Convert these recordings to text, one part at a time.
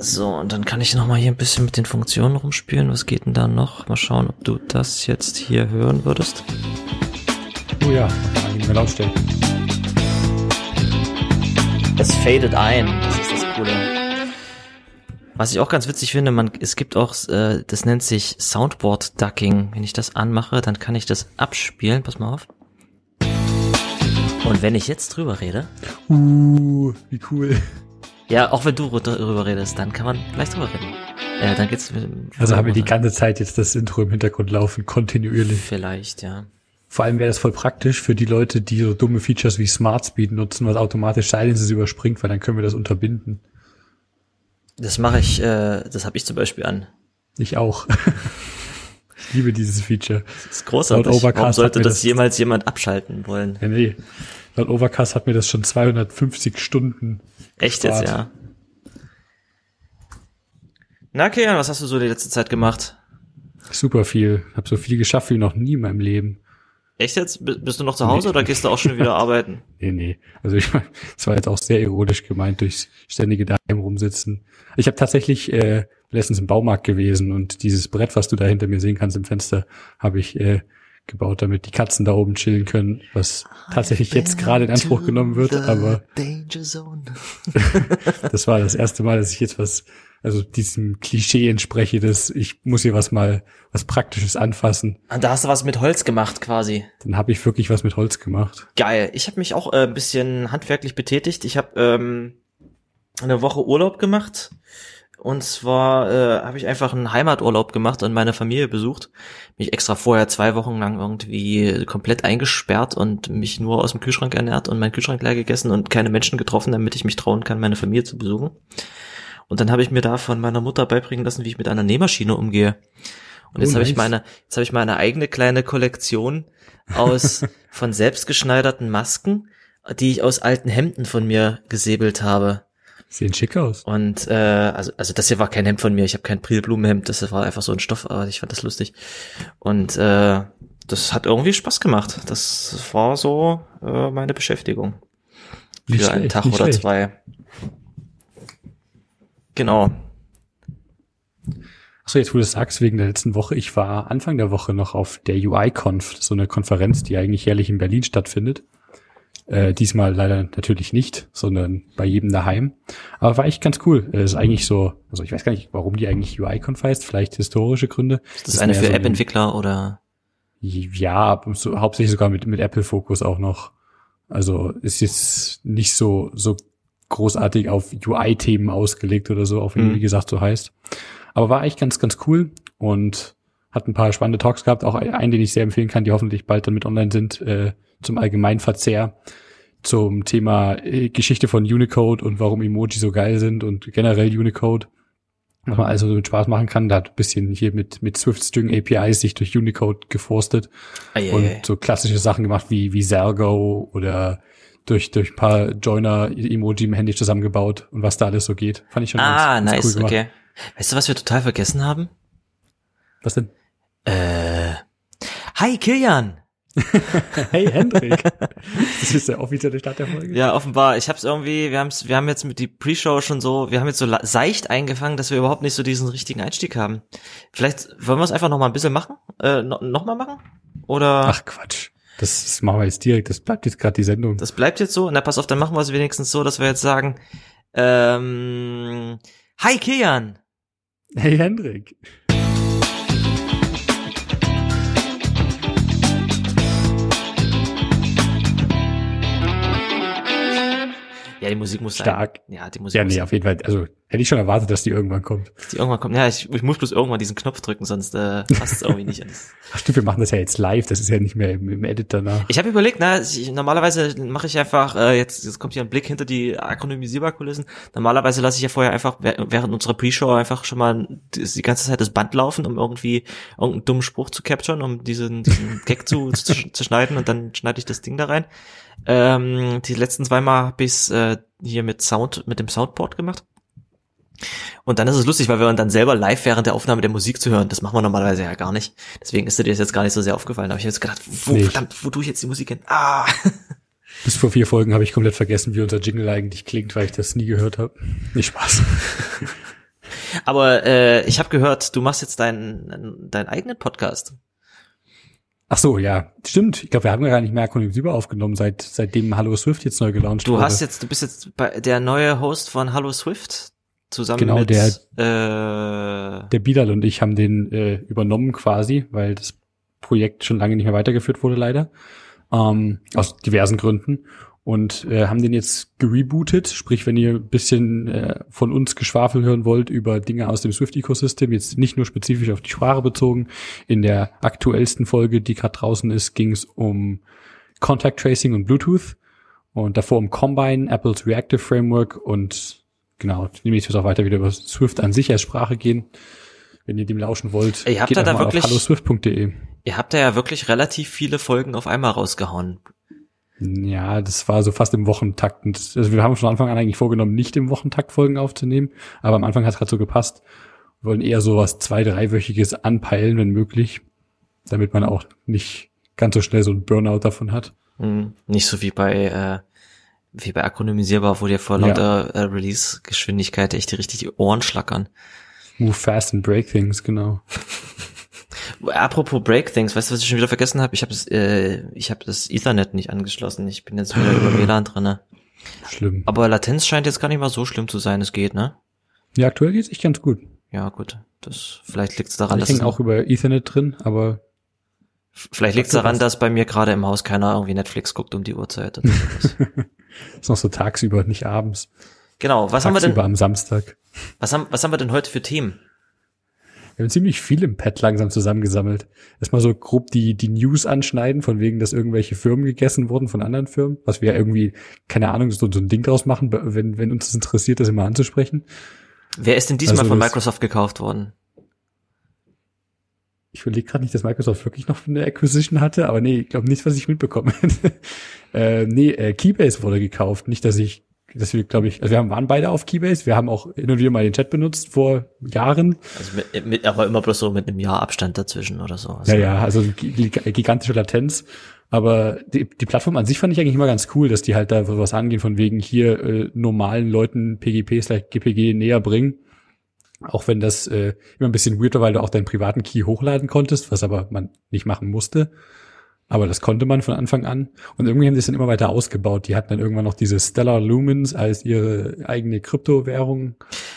So, und dann kann ich noch mal hier ein bisschen mit den Funktionen rumspielen. Was geht denn da noch? Mal schauen, ob du das jetzt hier hören würdest. Oh ja, mal lautstellen. Es fadet ein. Das ist das Coole. Was ich auch ganz witzig finde, man, es gibt auch, äh, das nennt sich Soundboard Ducking. Wenn ich das anmache, dann kann ich das abspielen. Pass mal auf. Und wenn ich jetzt drüber rede, Uh, wie cool. Ja, auch wenn du drüber redest, dann kann man gleich drüber reden. Äh, dann geht's. mit- Also haben wir die ganze Zeit jetzt das Intro im Hintergrund laufen, kontinuierlich. Vielleicht, ja. Vor allem wäre das voll praktisch für die Leute, die so dumme Features wie Smart Speed nutzen, was automatisch Silences überspringt, weil dann können wir das unterbinden. Das mache ich, äh, das habe ich zum Beispiel an. Ich auch. ich liebe dieses Feature. Das ist großartig. Warum sollte das das- jemals jemand abschalten wollen? Ja, nee. Laut Overcast hat mir das schon 250 Stunden. Echt jetzt, ja. Na, Kian, was hast du so die letzte Zeit gemacht? Super viel. Hab so viel geschafft wie noch nie in meinem Leben. Echt jetzt? Bist du noch zu Hause oder gehst du auch schon wieder arbeiten? Nee, nee. Also ich meine, das war jetzt auch sehr ironisch gemeint durchs ständige daheim rumsitzen. Ich habe tatsächlich äh, letztens im Baumarkt gewesen und dieses Brett, was du da hinter mir sehen kannst im Fenster, habe ich äh, gebaut, damit die Katzen da oben chillen können, was tatsächlich jetzt gerade in Anspruch genommen wird, aber Danger Zone. das war das erste Mal, dass ich jetzt was, also diesem Klischee entspreche, dass ich muss hier was mal, was Praktisches anfassen. Und da hast du was mit Holz gemacht quasi. Dann habe ich wirklich was mit Holz gemacht. Geil. Ich habe mich auch äh, ein bisschen handwerklich betätigt. Ich habe ähm, eine Woche Urlaub gemacht. Und zwar äh, habe ich einfach einen Heimaturlaub gemacht und meine Familie besucht. Mich extra vorher zwei Wochen lang irgendwie komplett eingesperrt und mich nur aus dem Kühlschrank ernährt und meinen Kühlschrank leer gegessen und keine Menschen getroffen, damit ich mich trauen kann, meine Familie zu besuchen. Und dann habe ich mir da von meiner Mutter beibringen lassen, wie ich mit einer Nähmaschine umgehe. Und Oh, jetzt habe ich meine, jetzt habe ich meine eigene kleine Kollektion aus von selbstgeschneiderten Masken, die ich aus alten Hemden von mir gesäbelt habe. Sehen schick aus. Und äh, also, also das hier war kein Hemd von mir, ich habe kein Prilblumenhemd, das war einfach so ein Stoff, aber ich fand das lustig. Und äh, das hat irgendwie Spaß gemacht. Das war so äh, meine Beschäftigung. Nicht für einen schlecht, Tag nicht oder schlecht. zwei. Genau. Achso, jetzt wo du es sagst, wegen der letzten Woche, ich war Anfang der Woche noch auf der UI-Conf, so eine Konferenz, die eigentlich jährlich in Berlin stattfindet. Äh, diesmal leider natürlich nicht, sondern bei jedem daheim. Aber war echt ganz cool. Es ist eigentlich so, also ich weiß gar nicht, warum die eigentlich UI-Conf heißt, vielleicht historische Gründe. Ist das eine mehr für so App-Entwickler oder? Ja, so, hauptsächlich sogar mit, mit Apple-Fokus auch noch. Also ist jetzt nicht so, so großartig auf UI-Themen ausgelegt oder so, auch wenn, Mhm. wie gesagt, so heißt. Aber war echt ganz, ganz cool und hat ein paar spannende Talks gehabt, auch einen, den ich sehr empfehlen kann, die hoffentlich bald dann mit online sind, äh, zum Allgemeinverzehr, zum Thema äh, Geschichte von Unicode und warum Emoji so geil sind und generell Unicode. Was man also mit Spaß machen kann. Da hat ein bisschen hier mit, mit Swift-String APIs sich durch Unicode geforstet Eieiei. und so klassische Sachen gemacht wie, wie Sergo oder durch, durch ein paar Joiner-Emoji im Handy zusammengebaut und was da alles so geht. Fand ich schon ah, ganz, ganz nice, cool okay. Weißt du, was wir total vergessen haben? Was denn? Äh. Hi, Kilian! Hey Hendrik. das ist der offizielle Start der Folge. Ja, offenbar. Ich hab's irgendwie, wir haben's, wir haben jetzt mit die Pre-Show schon so, wir haben jetzt so seicht eingefangen, dass wir überhaupt nicht so diesen richtigen Einstieg haben. Vielleicht wollen wir es einfach noch mal ein bisschen machen? Äh, no, noch mal machen? Oder Ach Quatsch. Das, das machen wir jetzt direkt. Das bleibt jetzt gerade die Sendung. das bleibt jetzt so? Na, pass auf, dann machen wir es wenigstens so, dass wir jetzt sagen, ähm, Hi, Kilian! hey Hendrik. Ja, die Musik muss Stark. Sein. Ja, die Musik Ja, nee, auf jeden Fall. Also hätte ich schon erwartet, dass die irgendwann kommt. die irgendwann kommt. Ja, ich, ich muss bloß irgendwann diesen Knopf drücken, sonst äh, passt es irgendwie nicht. alles. Ach stimmt, wir machen das ja jetzt live. Das ist ja nicht mehr im, im Edit danach. Ich habe überlegt, na, ich, normalerweise mache ich einfach, äh, jetzt, jetzt kommt hier ein Blick hinter die Akronymisierbar-Kulissen. Normalerweise lasse ich ja vorher einfach wäh- während unserer Pre-Show einfach schon mal die, die ganze Zeit das Band laufen, um irgendwie irgendeinen dummen Spruch zu capturen, um diesen, diesen Gag zu, zu, zu schneiden und dann schneide ich das Ding da rein. Ähm, die letzten zweimal habe ich äh, hier mit Sound, mit dem Soundboard gemacht. Und dann ist es lustig, weil wir dann selber live während der Aufnahme der Musik zu hören, das machen wir normalerweise ja gar nicht. Deswegen ist dir das jetzt gar nicht so sehr aufgefallen. Aber ich habe jetzt gedacht, wo, verdammt, wo tue ich jetzt die Musik hin? Ah! Bis vor vier Folgen habe ich komplett vergessen, wie unser Jingle eigentlich klingt, weil ich das nie gehört habe. Nicht Spaß. Aber äh, ich habe gehört, du machst jetzt deinen deinen eigenen Podcast. Ach so, ja, stimmt. Ich glaube, wir haben gar nicht mehr Silber aufgenommen, seit seitdem Hallo Swift jetzt neu gelauncht Du wurde. hast jetzt, du bist jetzt bei der neue Host von Hallo Swift zusammen Genau, mit der- äh, der Bilal und ich haben den äh, übernommen quasi, weil das Projekt schon lange nicht mehr weitergeführt wurde, leider. Ähm, aus diversen Gründen. Und äh, haben den jetzt gerebootet. Sprich, wenn ihr ein bisschen äh, von uns Geschwafel hören wollt über Dinge aus dem Swift-Ecosystem, jetzt nicht nur spezifisch auf die Sprache bezogen. In der aktuellsten Folge, die gerade draußen ist, ging es um Contact Tracing und Bluetooth. Und davor um Combine, Apples Reactive Framework und genau, nämlich wird auch weiter wieder über Swift an sich als Sprache gehen. Wenn ihr dem lauschen wollt, Ihr habt geht da da wirklich- auf halloswift.de. ihr habt da ja wirklich relativ viele Folgen auf einmal rausgehauen. Ja, das war so fast im Wochentakt. Also wir haben von Anfang an eigentlich vorgenommen, nicht im Wochentakt Folgen aufzunehmen, aber am Anfang hat es gerade so gepasst. Wir wollen eher so was zwei-, dreiwöchiges anpeilen, wenn möglich, damit man auch nicht ganz so schnell so ein Burnout davon hat. Hm, nicht so wie bei äh, wie bei akronymisierbar, wo dir vor Ja. lauter äh, Release-Geschwindigkeit echt die richtig die Ohren schlackern. Move fast and break things, genau. Apropos Break Things, weißt du, was ich schon wieder vergessen habe? Ich habe äh, ich habe das Ethernet nicht angeschlossen. Ich bin jetzt wieder über WLAN drinne. Schlimm. Aber Latenz scheint jetzt gar nicht mal so schlimm zu sein. Es geht, ne? Ja, aktuell geht's echt ganz gut. Ja, gut. Das vielleicht liegt es daran, Ich dass hänge auch über Ethernet drin, aber vielleicht liegt es Sagst du daran, was? dass bei mir gerade im Haus keiner irgendwie Netflix guckt um die Uhrzeit. oder sowas. ist noch so tagsüber, nicht abends. genau. Was haben wir tagsüber denn? am Samstag. Was haben was haben wir denn heute für Themen? Wir haben ziemlich viel im Pad langsam zusammengesammelt. Erstmal so grob die, die News anschneiden, von wegen, dass irgendwelche Firmen gegessen wurden von anderen Firmen, was wir ja irgendwie, keine Ahnung, so, so ein Ding draus machen, wenn, wenn uns das interessiert, das immer anzusprechen. Wer ist denn diesmal Also von Microsoft gekauft worden? Ich überlege gerade nicht, dass Microsoft wirklich noch eine Acquisition hatte, aber nee, ich glaube nicht, was ich mitbekommen hätte. äh, nee, äh, Keybase wurde gekauft. Nicht, dass ich, dass wir, glaube ich, also wir haben, waren beide auf Keybase, wir haben auch hin und wieder mal den Chat benutzt vor Jahren. Also mit, mit, aber immer bloß so mit einem Jahr Abstand dazwischen oder so. Also, Ja, ja, also gi- gigantische Latenz. Aber die, die Plattform an sich fand ich eigentlich immer ganz cool, dass die halt da was angehen, von wegen hier äh, normalen Leuten PGP slash GPG näher bringen. Auch wenn das äh, immer ein bisschen weird war, weil du auch deinen privaten Key hochladen konntest, was aber man nicht machen musste. Aber das konnte man von Anfang an. Und irgendwie haben die es dann immer weiter ausgebaut. Die hatten dann irgendwann noch diese Stellar Lumens als ihre eigene Kryptowährung.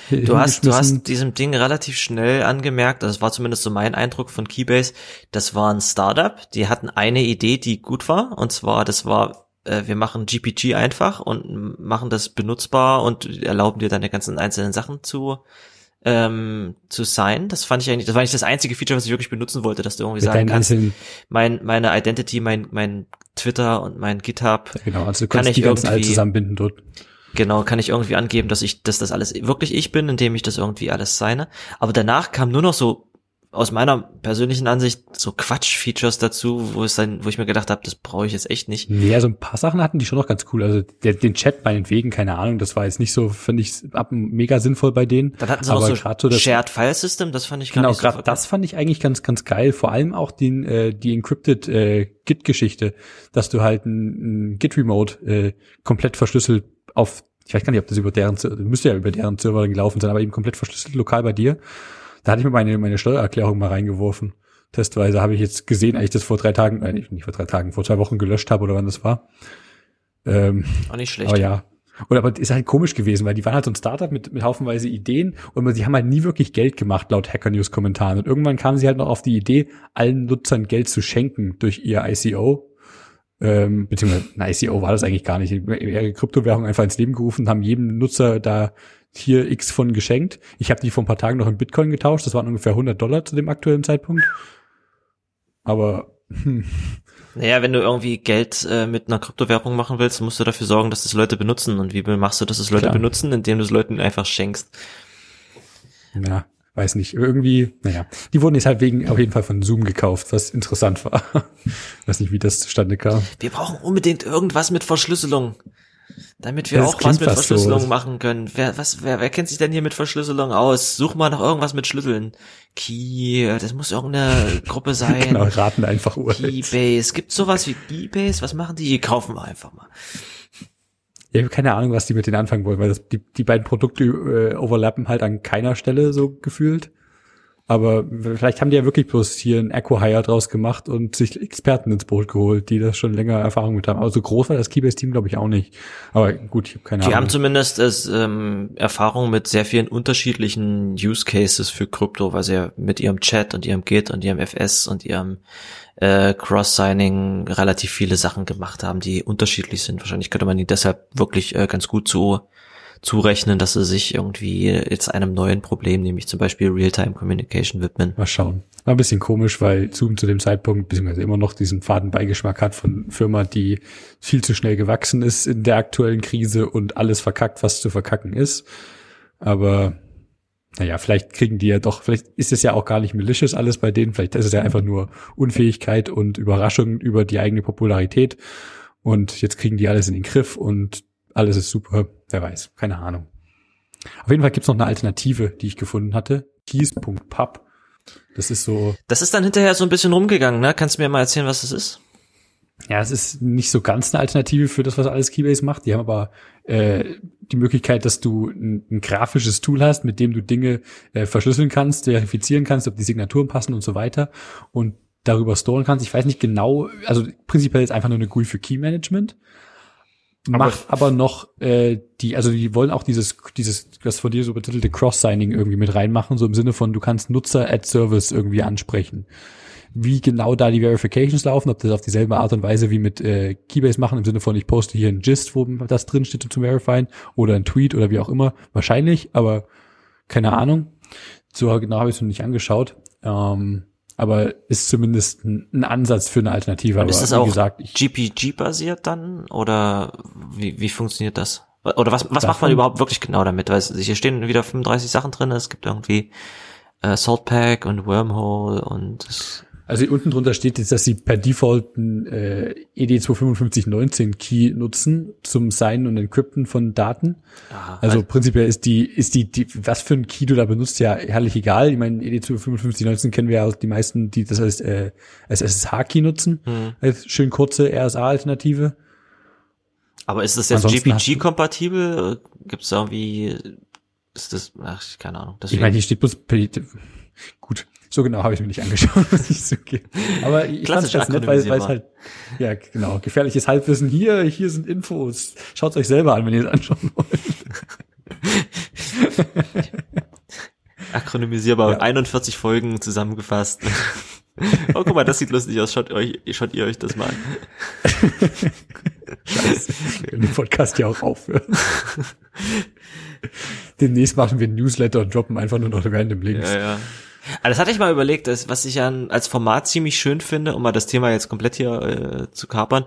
Du hast, du hast diesem Ding relativ schnell angemerkt, das war zumindest so mein Eindruck von Keybase, das war ein Startup, die hatten eine Idee, die gut war, und zwar, das war, äh, wir machen GPG einfach und machen das benutzbar und erlauben dir deine ganzen einzelnen Sachen zu, ähm, zu sein. Das fand ich eigentlich, das war nicht das einzige Feature, was ich wirklich benutzen wollte, dass du irgendwie mit sagen kannst, mein, meine Identity, mein, mein Twitter und mein GitHub, genau, also du kann kannst ich die ganzen alle zusammenbinden dort. Genau, kann ich irgendwie angeben, dass ich, dass das alles wirklich ich bin, indem ich das irgendwie alles seine. Aber danach kam nur noch so aus meiner persönlichen Ansicht so Quatsch-Features dazu, wo es dann, wo ich mir gedacht habe, das brauche ich jetzt echt nicht. Nee, also ein paar Sachen hatten die schon noch ganz cool. Also der, den Chat meinetwegen, keine Ahnung, das war jetzt nicht so, finde ich, ab mega sinnvoll bei denen. Dann hatten sie Aber noch so, so das- Shared File System, das fand ich gar Genau, nicht so das fand ich eigentlich ganz, ganz geil. Vor allem auch den, äh, die encrypted äh, Git-Geschichte, dass du halt ein, ein Git-Remote äh, komplett verschlüsselt auf, ich weiß gar nicht, ob das über deren, müsste ja über deren Server gelaufen sein, aber eben komplett verschlüsselt lokal bei dir. Da hatte ich mir meine, meine Steuererklärung mal reingeworfen. Testweise habe ich jetzt gesehen, als ich das vor drei Tagen, äh, nicht vor drei Tagen, vor zwei Wochen gelöscht habe oder wann das war. Ähm, Auch nicht schlecht. aber ja. Und aber ist halt komisch gewesen, weil die waren halt so ein Startup mit, mit haufenweise Ideen und sie haben halt nie wirklich Geld gemacht, laut Hacker News Kommentaren. Und irgendwann kamen sie halt noch auf die Idee, allen Nutzern Geld zu schenken durch ihr ICO. Ähm, beziehungsweise ein ICO war das eigentlich gar nicht. Ihre Kryptowährung einfach ins Leben gerufen, haben jedem Nutzer da hier X von geschenkt. Ich habe die vor ein paar Tagen noch in Bitcoin getauscht. Das waren ungefähr 100 Dollar zu dem aktuellen Zeitpunkt. Aber hm, Naja, wenn du irgendwie Geld äh, mit einer Kryptowährung machen willst, musst du dafür sorgen, dass das Leute benutzen. Und wie machst du, dass das Leute Klar. benutzen, indem du es Leuten einfach schenkst? Ja, weiß nicht. Irgendwie, naja. Die wurden jetzt halt wegen auf jeden Fall von Zoom gekauft, was interessant war. weiß nicht, wie das zustande kam. Wir brauchen unbedingt irgendwas mit Verschlüsselung. Damit wir Das auch was mit fast so. Verschlüsselung machen können. Wer, was, wer, wer kennt sich denn hier mit Verschlüsselung aus? Such mal nach irgendwas mit Schlüsseln. Key, das muss irgendeine Gruppe sein. Genau, raten einfach Urteil. Keybase. Gibt sowas wie Keybase? Was machen die? Die kaufen wir einfach mal. ich habe keine Ahnung, was die mit denen anfangen wollen, weil das, die, die beiden Produkte äh, overlappen halt an keiner Stelle so gefühlt. Aber vielleicht haben die ja wirklich bloß hier ein Echo-Hire draus gemacht und sich Experten ins Boot geholt, die das schon länger Erfahrung mit haben. Aber so groß war das Keybase-Team, glaube ich, auch nicht. Aber gut, ich habe keine die Ahnung. Die haben zumindest es, ähm, Erfahrung mit sehr vielen unterschiedlichen Use Cases für Krypto, weil sie ja mit ihrem Chat und ihrem Git und ihrem FS und ihrem äh, Cross-Signing relativ viele Sachen gemacht haben, die unterschiedlich sind. Wahrscheinlich könnte man die deshalb wirklich äh, ganz gut so zurechnen, dass sie sich irgendwie jetzt einem neuen Problem, nämlich zum Beispiel Real-Time Communication widmen. Mal schauen. War ein bisschen komisch, weil Zoom zu dem Zeitpunkt, beziehungsweise immer noch diesen Fadenbeigeschmack hat von Firma, die viel zu schnell gewachsen ist in der aktuellen Krise und alles verkackt, was zu verkacken ist. Aber naja, vielleicht kriegen die ja doch, vielleicht ist es ja auch gar nicht malicious alles bei denen, vielleicht ist es ja einfach nur Unfähigkeit und Überraschung über die eigene Popularität. Und jetzt kriegen die alles in den Griff und alles ist super. Wer weiß, keine Ahnung. Auf jeden Fall gibt's noch eine Alternative, die ich gefunden hatte. Keys.pub. Das ist so. Das ist dann hinterher so ein bisschen rumgegangen, ne? Kannst du mir mal erzählen, was das ist? Ja, es ist nicht so ganz eine Alternative für das, was alles Keybase macht. Die haben aber äh, die Möglichkeit, dass du ein, ein grafisches Tool hast, mit dem du Dinge äh, verschlüsseln kannst, verifizieren kannst, ob die Signaturen passen und so weiter und darüber storen kannst. Ich weiß nicht genau, also prinzipiell ist einfach nur eine GUI für Key Management macht aber, noch äh, die, also die wollen auch dieses, dieses, das von dir so betitelte Cross-Signing irgendwie mit reinmachen, so im Sinne von, du kannst Nutzer at Service irgendwie ansprechen. Wie genau da die Verifications laufen, ob das auf dieselbe Art und Weise wie mit äh, Keybase machen, im Sinne von, ich poste hier ein Gist, wo das drin steht zum Verifieren, oder ein Tweet oder wie auch immer, wahrscheinlich, aber keine Ahnung. So genau habe ich es noch nicht angeschaut. Ähm, aber ist zumindest ein, ein Ansatz für eine Alternative. Und aber ist das auch GPG-basiert dann oder wie, wie funktioniert das? Oder was, was macht man überhaupt wirklich genau damit? Weil hier stehen wieder 35 Sachen drin, es gibt irgendwie äh, Saltpack und Wormhole und also unten drunter steht jetzt, dass sie per Default einen äh, ED25519 Key nutzen zum Signen und Encrypten von Daten. Aha, also, also prinzipiell ist die, ist die, die, was für ein Key du da benutzt, ja herrlich egal. Ich meine, ED25519 kennen wir ja auch die meisten, die das als, äh, als SSH-Key nutzen. Mhm. Als schön kurze RSA-Alternative. Aber ist das jetzt GPG-kompatibel? Gibt es da irgendwie, ist das, ach, keine Ahnung. Deswegen. Ich meine, hier steht bloß, gut, so genau habe ich mir nicht angeschaut, muss ich zugeben. Aber ich fand es ganz nett, weil, weil es halt, ja genau, gefährliches Halbwissen. Hier, hier sind Infos. Schaut euch selber an, wenn ihr es anschauen wollt. Akronymisierbar, ja. 41 Folgen zusammengefasst. Oh, guck mal, das sieht lustig aus. Schaut euch, schaut ihr euch das mal an. Scheiße. Wir können den Podcast ja auch aufhören. Demnächst machen wir ein Newsletter und droppen einfach nur noch random Links. Ja, ja. Aber das hatte ich mal überlegt, was ich an, als Format ziemlich schön finde, um mal das Thema jetzt komplett hier äh, zu kapern,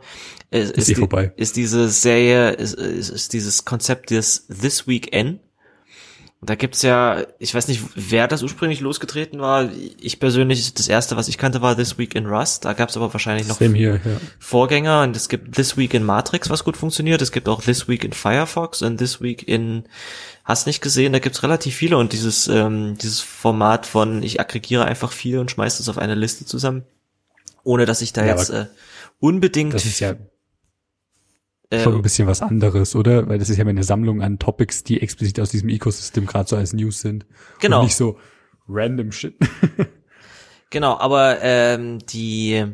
äh, ist, ist, eh die, ist diese Serie, ist, ist, ist dieses Konzept des This Week N. Da gibt's ja, ich weiß nicht, wer das ursprünglich losgetreten war. Ich persönlich, das erste, was ich kannte, war This Week in Rust. Da gab's aber wahrscheinlich noch hier, ja. Vorgänger. Und es gibt This Week in Matrix, was gut funktioniert. Es gibt auch This Week in Firefox und This Week in Hast nicht gesehen, da gibt's relativ viele und dieses, ähm, dieses Format von ich aggregiere einfach viel und schmeiß das auf eine Liste zusammen, ohne dass ich da ja, jetzt äh, unbedingt. Das ist ja äh, schon ein bisschen was anderes, oder? Weil das ist ja eine Sammlung an Topics, die explizit aus diesem Ecosystem gerade so als News sind. Genau. Und nicht so random Shit. genau, aber ähm, die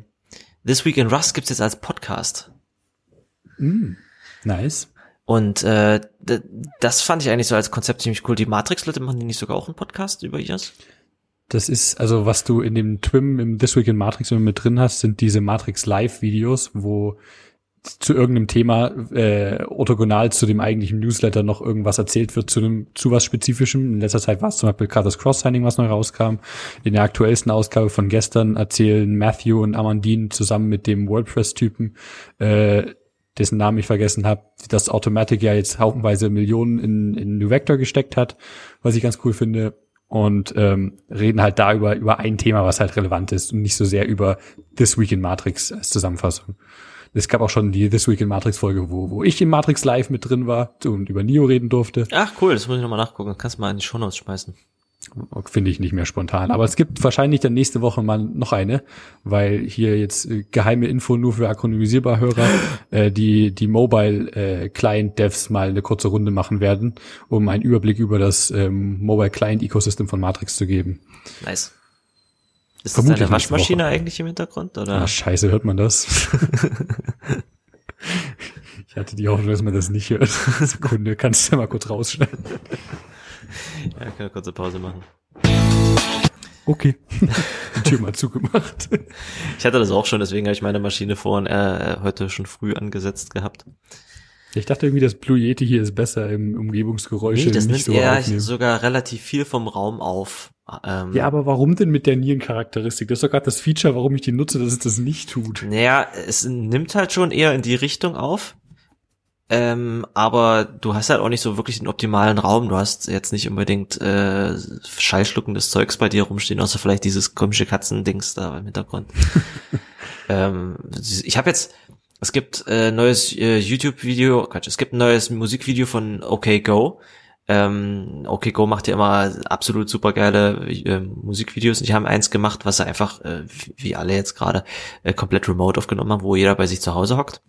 This Week in Rust gibt's jetzt als Podcast. Mm, nice. Und äh, das fand ich eigentlich so als Konzept ziemlich cool. Die Matrix-Leute machen die nicht sogar auch einen Podcast über ihrs? Das ist, also was du in dem Twim, im This Week in Matrix mit drin hast, sind diese Matrix Live-Videos, wo zu irgendeinem Thema äh, orthogonal zu dem eigentlichen Newsletter noch irgendwas erzählt wird zu einem zu was spezifischem. In letzter Zeit war es zum Beispiel gerade das Cross-Signing, was neu rauskam. In der aktuellsten Ausgabe von gestern erzählen Matthew und Amandine zusammen mit dem WordPress-Typen äh, dessen Namen ich vergessen habe, dass Automatic ja jetzt haufenweise Millionen in, in New Vector gesteckt hat, was ich ganz cool finde. Und ähm, reden halt da über, über ein Thema, was halt relevant ist und nicht so sehr über This Week in Matrix als Zusammenfassung. Es gab auch schon die This Week in Matrix Folge, wo, wo ich in Matrix Live mit drin war und über Neo reden durfte. Ach cool, das muss ich nochmal nachgucken. Kannst du mal in die Shownotes schmeißen. Finde ich nicht mehr spontan. Aber es gibt wahrscheinlich dann nächste Woche mal noch eine, weil hier jetzt äh, geheime Info nur für akronymisierbar Hörer, äh, die die Mobile äh, Client Devs mal eine kurze Runde machen werden, um einen Überblick über das ähm, Mobile Client Ecosystem von Matrix zu geben. Nice. Ist Vermutlich das eine Waschmaschine eigentlich im Hintergrund oder? Ah, scheiße, hört man das? ich hatte die Hoffnung, dass man das nicht hört. Sekunde, kannst du ja mal kurz rausschneiden. Ja, können wir kurze Pause machen. Okay. Die Tür mal zugemacht. Ich hatte das auch schon, deswegen habe ich meine Maschine vorhin äh, heute schon früh angesetzt gehabt. Ich dachte irgendwie, das Blue Yeti hier ist besser im Umgebungsgeräusche. Nee, das nicht nimmt eher aufnehmen. sogar relativ viel vom Raum auf. Ähm, Ja, aber warum denn mit der Nierencharakteristik? Das ist doch gerade das Feature, warum ich die nutze, dass es das nicht tut. Naja, es nimmt halt schon eher in die Richtung auf. Ähm, aber du hast halt auch nicht so wirklich den optimalen Raum. Du hast jetzt nicht unbedingt äh, schallschluckendes Zeugs bei dir rumstehen, außer vielleicht dieses komische Katzendings da im Hintergrund. ähm, ich habe jetzt, es gibt äh, neues äh, YouTube-Video, Quatsch, es gibt ein neues Musikvideo von OK Go. Ähm, OK Go macht ja immer absolut super geile äh, Musikvideos und die haben eins gemacht, was er einfach, äh, wie- wie alle jetzt gerade, äh, komplett remote aufgenommen haben, wo jeder bei sich zu Hause hockt.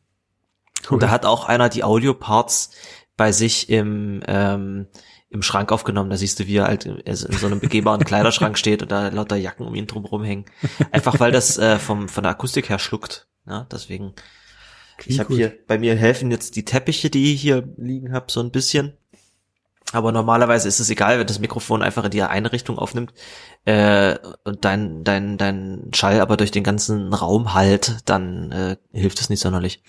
Und da hat auch einer die Audio-Parts bei sich im, ähm, im Schrank aufgenommen. Da siehst du, wie er halt in, also in so einem begehbaren Kleiderschrank steht und da lauter Jacken um ihn drum rumhängen. Einfach weil das äh, vom, von der Akustik her schluckt. Ja, deswegen. Ich habe cool. hier, bei mir helfen jetzt die Teppiche, die ich hier liegen habe, so ein bisschen. Aber normalerweise ist es egal, wenn das Mikrofon einfach in die eine Richtung aufnimmt äh, und dein, dein, dein Schall aber durch den ganzen Raum halt, dann äh, hilft es nicht sonderlich.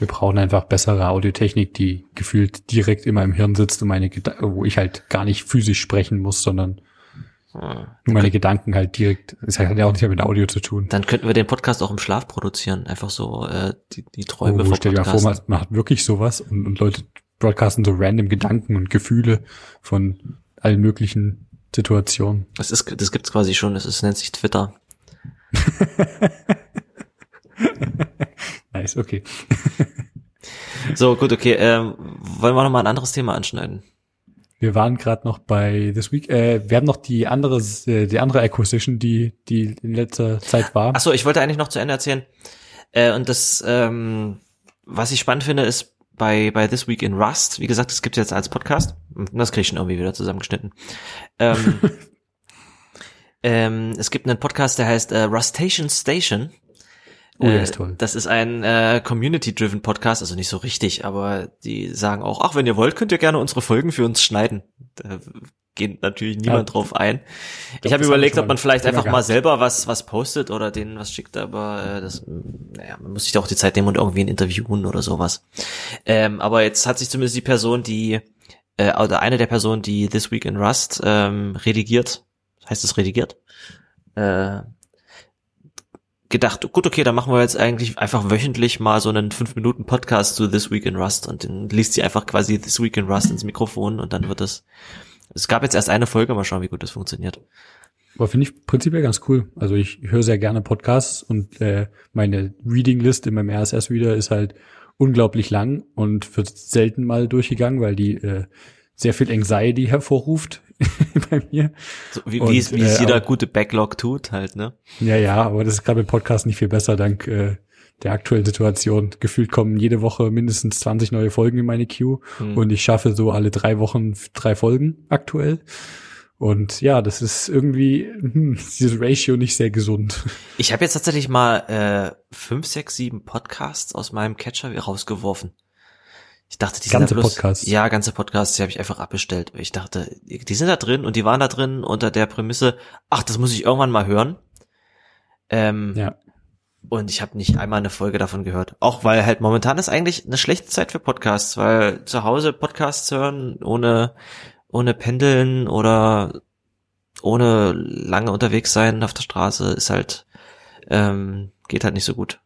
Wir brauchen einfach bessere Audiotechnik, die gefühlt direkt immer im Hirn sitzt und meine Geda wo ich halt gar nicht physisch sprechen muss, sondern Hm. nur meine Gedanken halt direkt, das hat ja auch nicht mehr mit Audio zu tun. Dann könnten wir den Podcast auch im Schlaf produzieren. Einfach so äh, die, die Träume Oh, vom stell dir mal vor, man, man hat wirklich sowas und, und Leute broadcasten so random Gedanken und Gefühle von allen möglichen Situationen. Das, ist, das gibt's quasi schon. Das ist, nennt sich Twitter. Nice, okay. So, gut, okay. Ähm, wollen wir noch mal ein anderes Thema anschneiden? Wir waren gerade noch bei This Week. Äh, wir haben noch die andere, äh, die andere Acquisition, die die in letzter Zeit war. Achso, ich wollte eigentlich noch zu Ende erzählen. Äh, und das, ähm, was ich spannend finde, ist bei, bei This Week in Rust, wie gesagt, es gibt jetzt als Podcast. Und Das kriege ich schon irgendwie wieder zusammengeschnitten. Ähm, ähm, es gibt einen Podcast, der heißt äh, Rustation Station. Oh, der Äh, ist toll. Das ist ein äh, Community-driven Podcast, also nicht so richtig, aber die sagen auch, ach, wenn ihr wollt, könnt ihr gerne unsere Folgen für uns schneiden. Da geht natürlich niemand Ja. drauf ein. Ich habe überlegt, ob man vielleicht einfach mal selber was was postet oder denen was schickt, aber äh, das, naja, man muss sich da auch die Zeit nehmen und irgendwie ein interviewen oder sowas. Ähm, aber jetzt hat sich zumindest die Person, die äh, oder eine der Personen, die This Week in Rust ähm, redigiert, heißt es redigiert, äh, gedacht, gut, okay, dann machen wir jetzt eigentlich einfach wöchentlich mal so einen 5-Minuten-Podcast zu This Week in Rust und dann liest sie einfach quasi This Week in Rust ins Mikrofon und dann wird es. Es gab jetzt erst eine Folge, mal schauen, wie gut das funktioniert. Aber finde ich prinzipiell ganz cool. Also ich höre sehr gerne Podcasts und äh, meine Reading-List in meinem RSS-Reader ist halt unglaublich lang und wird selten mal durchgegangen, weil die äh, sehr viel Anxiety hervorruft bei mir. So, wie, Und, wie, es- wie äh, es jeder aber- gute Backlog tut, halt, ne? Ja, ja, aber das ist gerade mit Podcasts nicht viel besser, dank äh, der aktuellen Situation. Gefühlt kommen jede Woche mindestens 20 neue Folgen in meine Queue Hm. und ich schaffe so alle drei Wochen drei Folgen aktuell. Und ja, das ist irgendwie hm, dieses Ratio nicht sehr gesund. Ich habe jetzt tatsächlich mal äh, fünf, sechs, sieben Podcasts aus meinem Catcher rausgeworfen. Ich dachte, die Ganze sind da bloß, Podcasts? Ja, ganze Podcasts, die habe ich einfach abbestellt. Ich dachte, die sind da drin und die waren da drin unter der Prämisse, ach, das muss ich irgendwann mal hören. Ähm, Ja. Und ich habe nicht einmal eine Folge davon gehört. Auch weil halt momentan ist eigentlich eine schlechte Zeit für Podcasts, weil zu Hause Podcasts hören, ohne, ohne Pendeln oder ohne lange unterwegs sein auf der Straße ist halt, ähm, geht halt nicht so gut.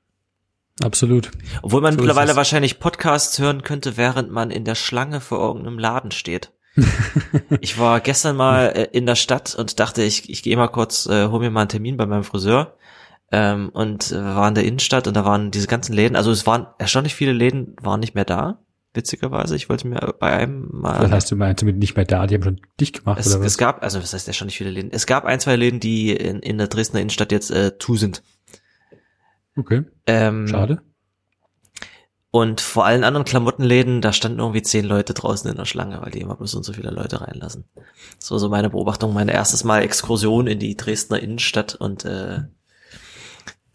Absolut. Obwohl man So mittlerweile wahrscheinlich Podcasts hören könnte, während man in der Schlange vor irgendeinem Laden steht. ich war gestern mal äh, in der Stadt und dachte, ich, ich gehe mal kurz, äh, hol mir mal einen Termin bei meinem Friseur. Ähm, und äh, war in der Innenstadt und da waren diese ganzen Läden, also es waren erstaunlich viele Läden, waren nicht mehr da. witzigerweise. Ich wollte mir bei einem mal. Das heißt, du meinst damit nicht mehr da, die haben schon dicht gemacht, es, oder was? es gab, also was heißt nicht viele Läden. Es gab ein, zwei Läden, die in, in der Dresdner Innenstadt jetzt äh, zu sind. Okay, Ähm, schade. Und vor allen anderen Klamottenläden, da standen irgendwie zehn Leute draußen in der Schlange, weil die immer bloß so und so viele Leute reinlassen. So so meine Beobachtung, meine erstes Mal Exkursion in die Dresdner Innenstadt und äh,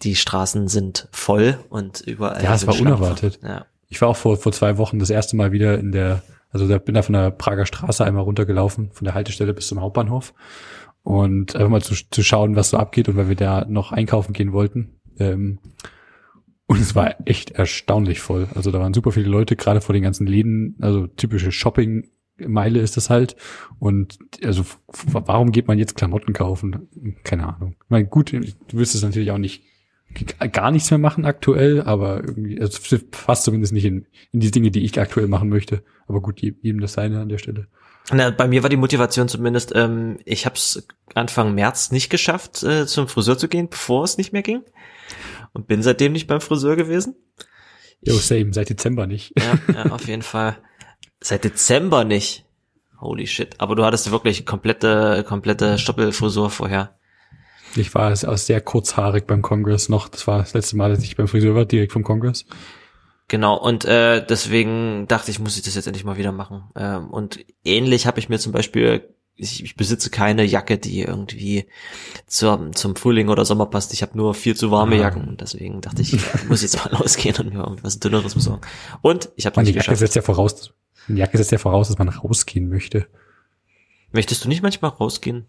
die Straßen sind voll und überall. Ja, es war Schlangen. unerwartet. Ja. Ich war auch vor, vor zwei Wochen das erste Mal wieder in der, also da bin da von der Prager Straße einmal runtergelaufen, von der Haltestelle bis zum Hauptbahnhof. Und einfach mal zu, zu schauen, was so abgeht und weil wir da noch einkaufen gehen wollten. Ähm, und es war echt erstaunlich voll. Also da waren super viele Leute, gerade vor den ganzen Läden, also typische Shopping-Meile ist das halt. Und also warum geht man jetzt Klamotten kaufen? Keine Ahnung. Ich meine, gut, du wirst es natürlich auch nicht gar nichts mehr machen aktuell, aber irgendwie, also fast zumindest nicht in, in die Dinge, die ich aktuell machen möchte. Aber gut, je- jedem das seine an der Stelle. Na, bei mir war die Motivation zumindest, ähm, ich habe es Anfang März nicht geschafft, äh, zum Friseur zu gehen, bevor es nicht mehr ging. Und bin seitdem nicht beim Friseur gewesen. Jo, same, seit Dezember nicht. Ja, ja, auf jeden Fall. Seit Dezember nicht. Holy shit. Aber du hattest wirklich komplette, komplette Stoppelfrisur vorher. Ich war es auch sehr kurzhaarig beim Kongress noch. Das war das letzte Mal, dass ich beim Friseur war, direkt vom Kongress. Genau, und äh, deswegen dachte ich, muss ich das jetzt endlich mal wieder machen. Ähm, und ähnlich habe ich mir zum Beispiel, ich, ich besitze keine Jacke, die irgendwie zum, zum Frühling oder Sommer passt. Ich habe nur viel zu warme Ah. Jacken und deswegen dachte ich, ich muss jetzt mal losgehen und mir was dünneres besorgen. Und ich habe Man, die nicht Jacke geschafft. setzt ja voraus, die Jacke setzt ja voraus, dass man rausgehen möchte. Möchtest du nicht manchmal rausgehen?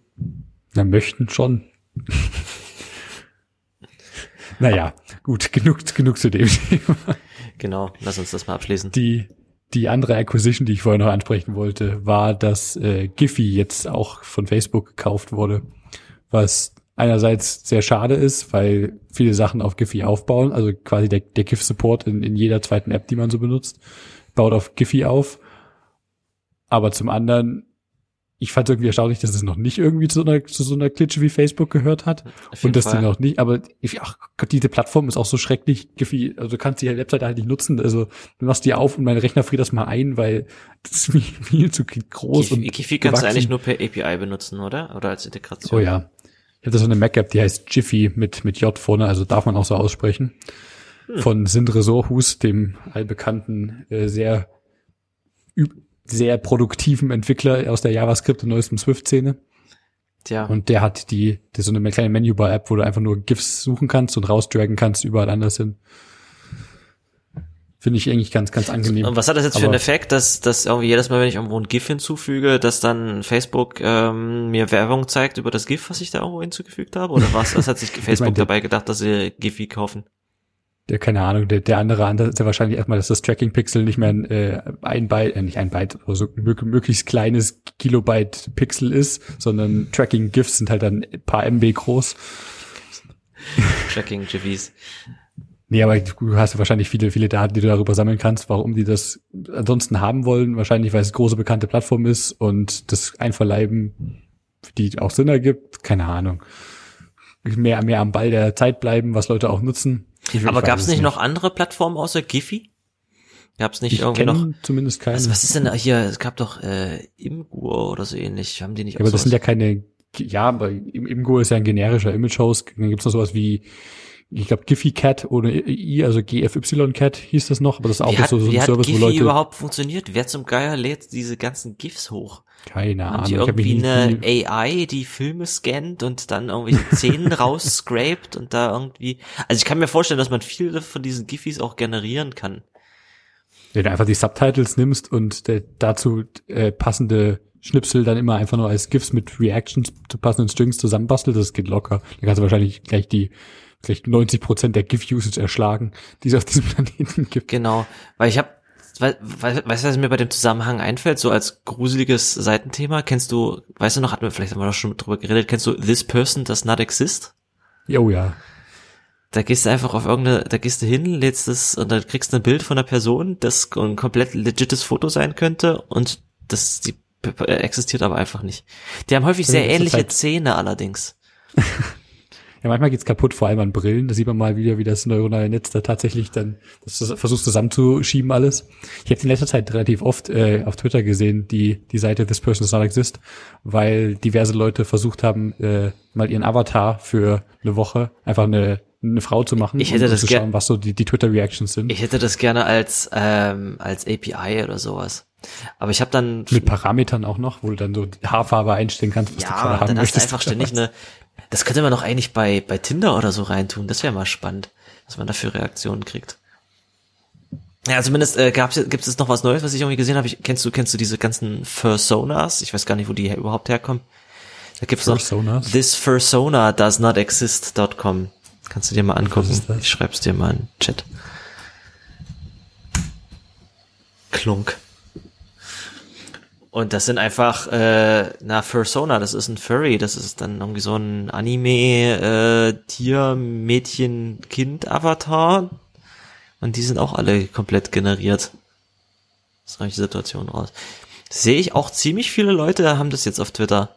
Na, möchten schon. naja, gut, genug, genug zu dem Thema. Genau, lass uns das mal abschließen. Die, die andere Acquisition, die ich vorher noch ansprechen wollte, war, dass äh, Giphy jetzt auch von Facebook gekauft wurde, was einerseits sehr schade ist, weil viele Sachen auf Giphy aufbauen, also quasi der, der GIF-Support in, in jeder zweiten App, die man so benutzt, baut auf Giphy auf. Aber zum anderen, ich fand irgendwie erstaunlich, dass es noch nicht irgendwie zu so einer, zu so einer Klitsche wie Facebook gehört hat. Und dass die Fall. noch nicht, aber ich, ach Gott, diese Plattform ist auch so schrecklich, also du kannst die Webseite halt nicht nutzen, also du machst die auf und mein Rechner friert das mal ein, weil das ist viel, viel zu groß und Giphy, Giphy kannst du eigentlich nur per API benutzen, oder? Oder als Integration. Oh ja. Ich hatte so eine Mac-App, die heißt Jiffy mit, mit J vorne, also darf man auch so aussprechen. Hm. Von Sindre Sohus, dem allbekannten, äh, sehr, üb- sehr produktiven Entwickler aus der JavaScript und neuesten Swift-Szene. Tja, Und der hat die, die so eine kleine Menübar-App, wo du einfach nur GIFs suchen kannst und rausdragen kannst überall anders hin. Finde ich eigentlich ganz, ganz angenehm. Und was hat das jetzt für Aber- einen Effekt, dass, dass irgendwie jedes Mal, wenn ich irgendwo ein GIF hinzufüge, dass dann Facebook ähm, mir Werbung zeigt über das GIF, was ich da irgendwo hinzugefügt habe? Oder was? Was hat sich Facebook meine, der- dabei gedacht, dass sie Giphy kaufen? Der, keine Ahnung, der, der andere ist ja wahrscheinlich erstmal, dass das Tracking-Pixel nicht mehr ein, äh, ein Byte, äh, nicht ein Byte, aber so ein mög möglichst kleines Kilobyte-Pixel ist, sondern Tracking-GIFs sind halt dann ein paar MB groß. Tracking Giffys. Nee, aber du hast ja wahrscheinlich viele, viele Daten, die du darüber sammeln kannst, warum die das ansonsten haben wollen. Wahrscheinlich, weil es eine große bekannte Plattform ist und das Einverleiben, die auch Sinn ergibt. Keine Ahnung. Mehr, mehr am Ball der Zeit bleiben, was Leute auch nutzen. Ich- Aber gab es nicht noch andere Plattformen außer Giphy? Gab es nicht Ich irgendwie noch? zumindest keine. Also was ist denn da hier? Es gab doch äh, Imgur oder so ähnlich. Haben die nicht Ja, aber das sind ja keine, ja, aber Im- Imgur ist ja ein generischer Image-Host. Dann gibt's noch sowas wie, ich glaube, Giphy Cat oder I, also GFY Cat hieß das noch, aber das ist auch wie hat, so, so wie ein hat Service, wo Giphy Leute, überhaupt funktioniert? Wer zum Geier lädt diese ganzen GIFs hoch? keine Haben Ahnung, die ich irgendwie nie, eine nie, AI, die Filme scannt und dann irgendwelche Szenen rausscrapt und da irgendwie. Also ich kann mir vorstellen, dass man viele von diesen Giffys auch generieren kann. wenn du einfach die Subtitles nimmst und der, dazu äh, passende Schnipsel dann immer einfach nur als GIFs mit Reactions zu passenden Strings zusammenbastelt, das geht locker. Dann kannst du wahrscheinlich gleich die, gleich 90 Prozent der GIF-Usage erschlagen, die es auf diesem Planeten gibt. Genau, weil ich habe, weißt du, was mir bei dem Zusammenhang einfällt, so als gruseliges Seitenthema, kennst du, weißt du noch, hatten wir vielleicht haben wir doch schon drüber geredet, kennst du This Person Does Not Exist? Oh ja. Da gehst du einfach auf irgendeine, da gehst du hin, lädst es und dann kriegst du ein Bild von einer Person, das ein komplett legites Foto sein könnte und das die existiert aber einfach nicht. Die haben häufig sehr ähnliche halt- Zähne allerdings. Ja, manchmal geht's kaputt, vor allem an Brillen. Da sieht man mal wieder, wie das neuronale Netz da tatsächlich dann das versucht zusammenzuschieben alles. Ich habe in letzter Zeit relativ oft äh, auf Twitter gesehen, die die Seite This Person Does Not Exist, weil diverse Leute versucht haben, äh, mal ihren Avatar für eine Woche einfach eine eine Frau zu machen ich hätte und das zu schauen, was so die, die Twitter-Reactions sind. Ich hätte das gerne als ähm, als API oder sowas. Aber ich habe dann mit Parametern auch noch, wo du dann so die Haarfarbe einstellen kannst, was ja, du gerade haben dann möchtest. Hast du einfach ständig eine. Das könnte man doch eigentlich bei bei Tinder oder so reintun. Das wäre mal spannend, was man da für Reaktionen kriegt. Ja, zumindest äh, gibt es noch was Neues, was ich irgendwie gesehen habe. Ich, kennst du kennst du diese ganzen Fursonas? Ich weiß gar nicht, wo die überhaupt herkommen. Da gibt's Fursonas? noch this fursona does not exist.com. Kannst du dir mal angucken. Ich schreib's dir mal in Chat. Klunk. Und das sind einfach, äh, na, Fursona, das ist ein Furry, das ist dann irgendwie so ein Anime, äh, Tier, Mädchen, Kind, Avatar. Und die sind auch alle komplett generiert. Das reicht die Situation raus. Sehe ich auch ziemlich viele Leute haben das jetzt auf Twitter.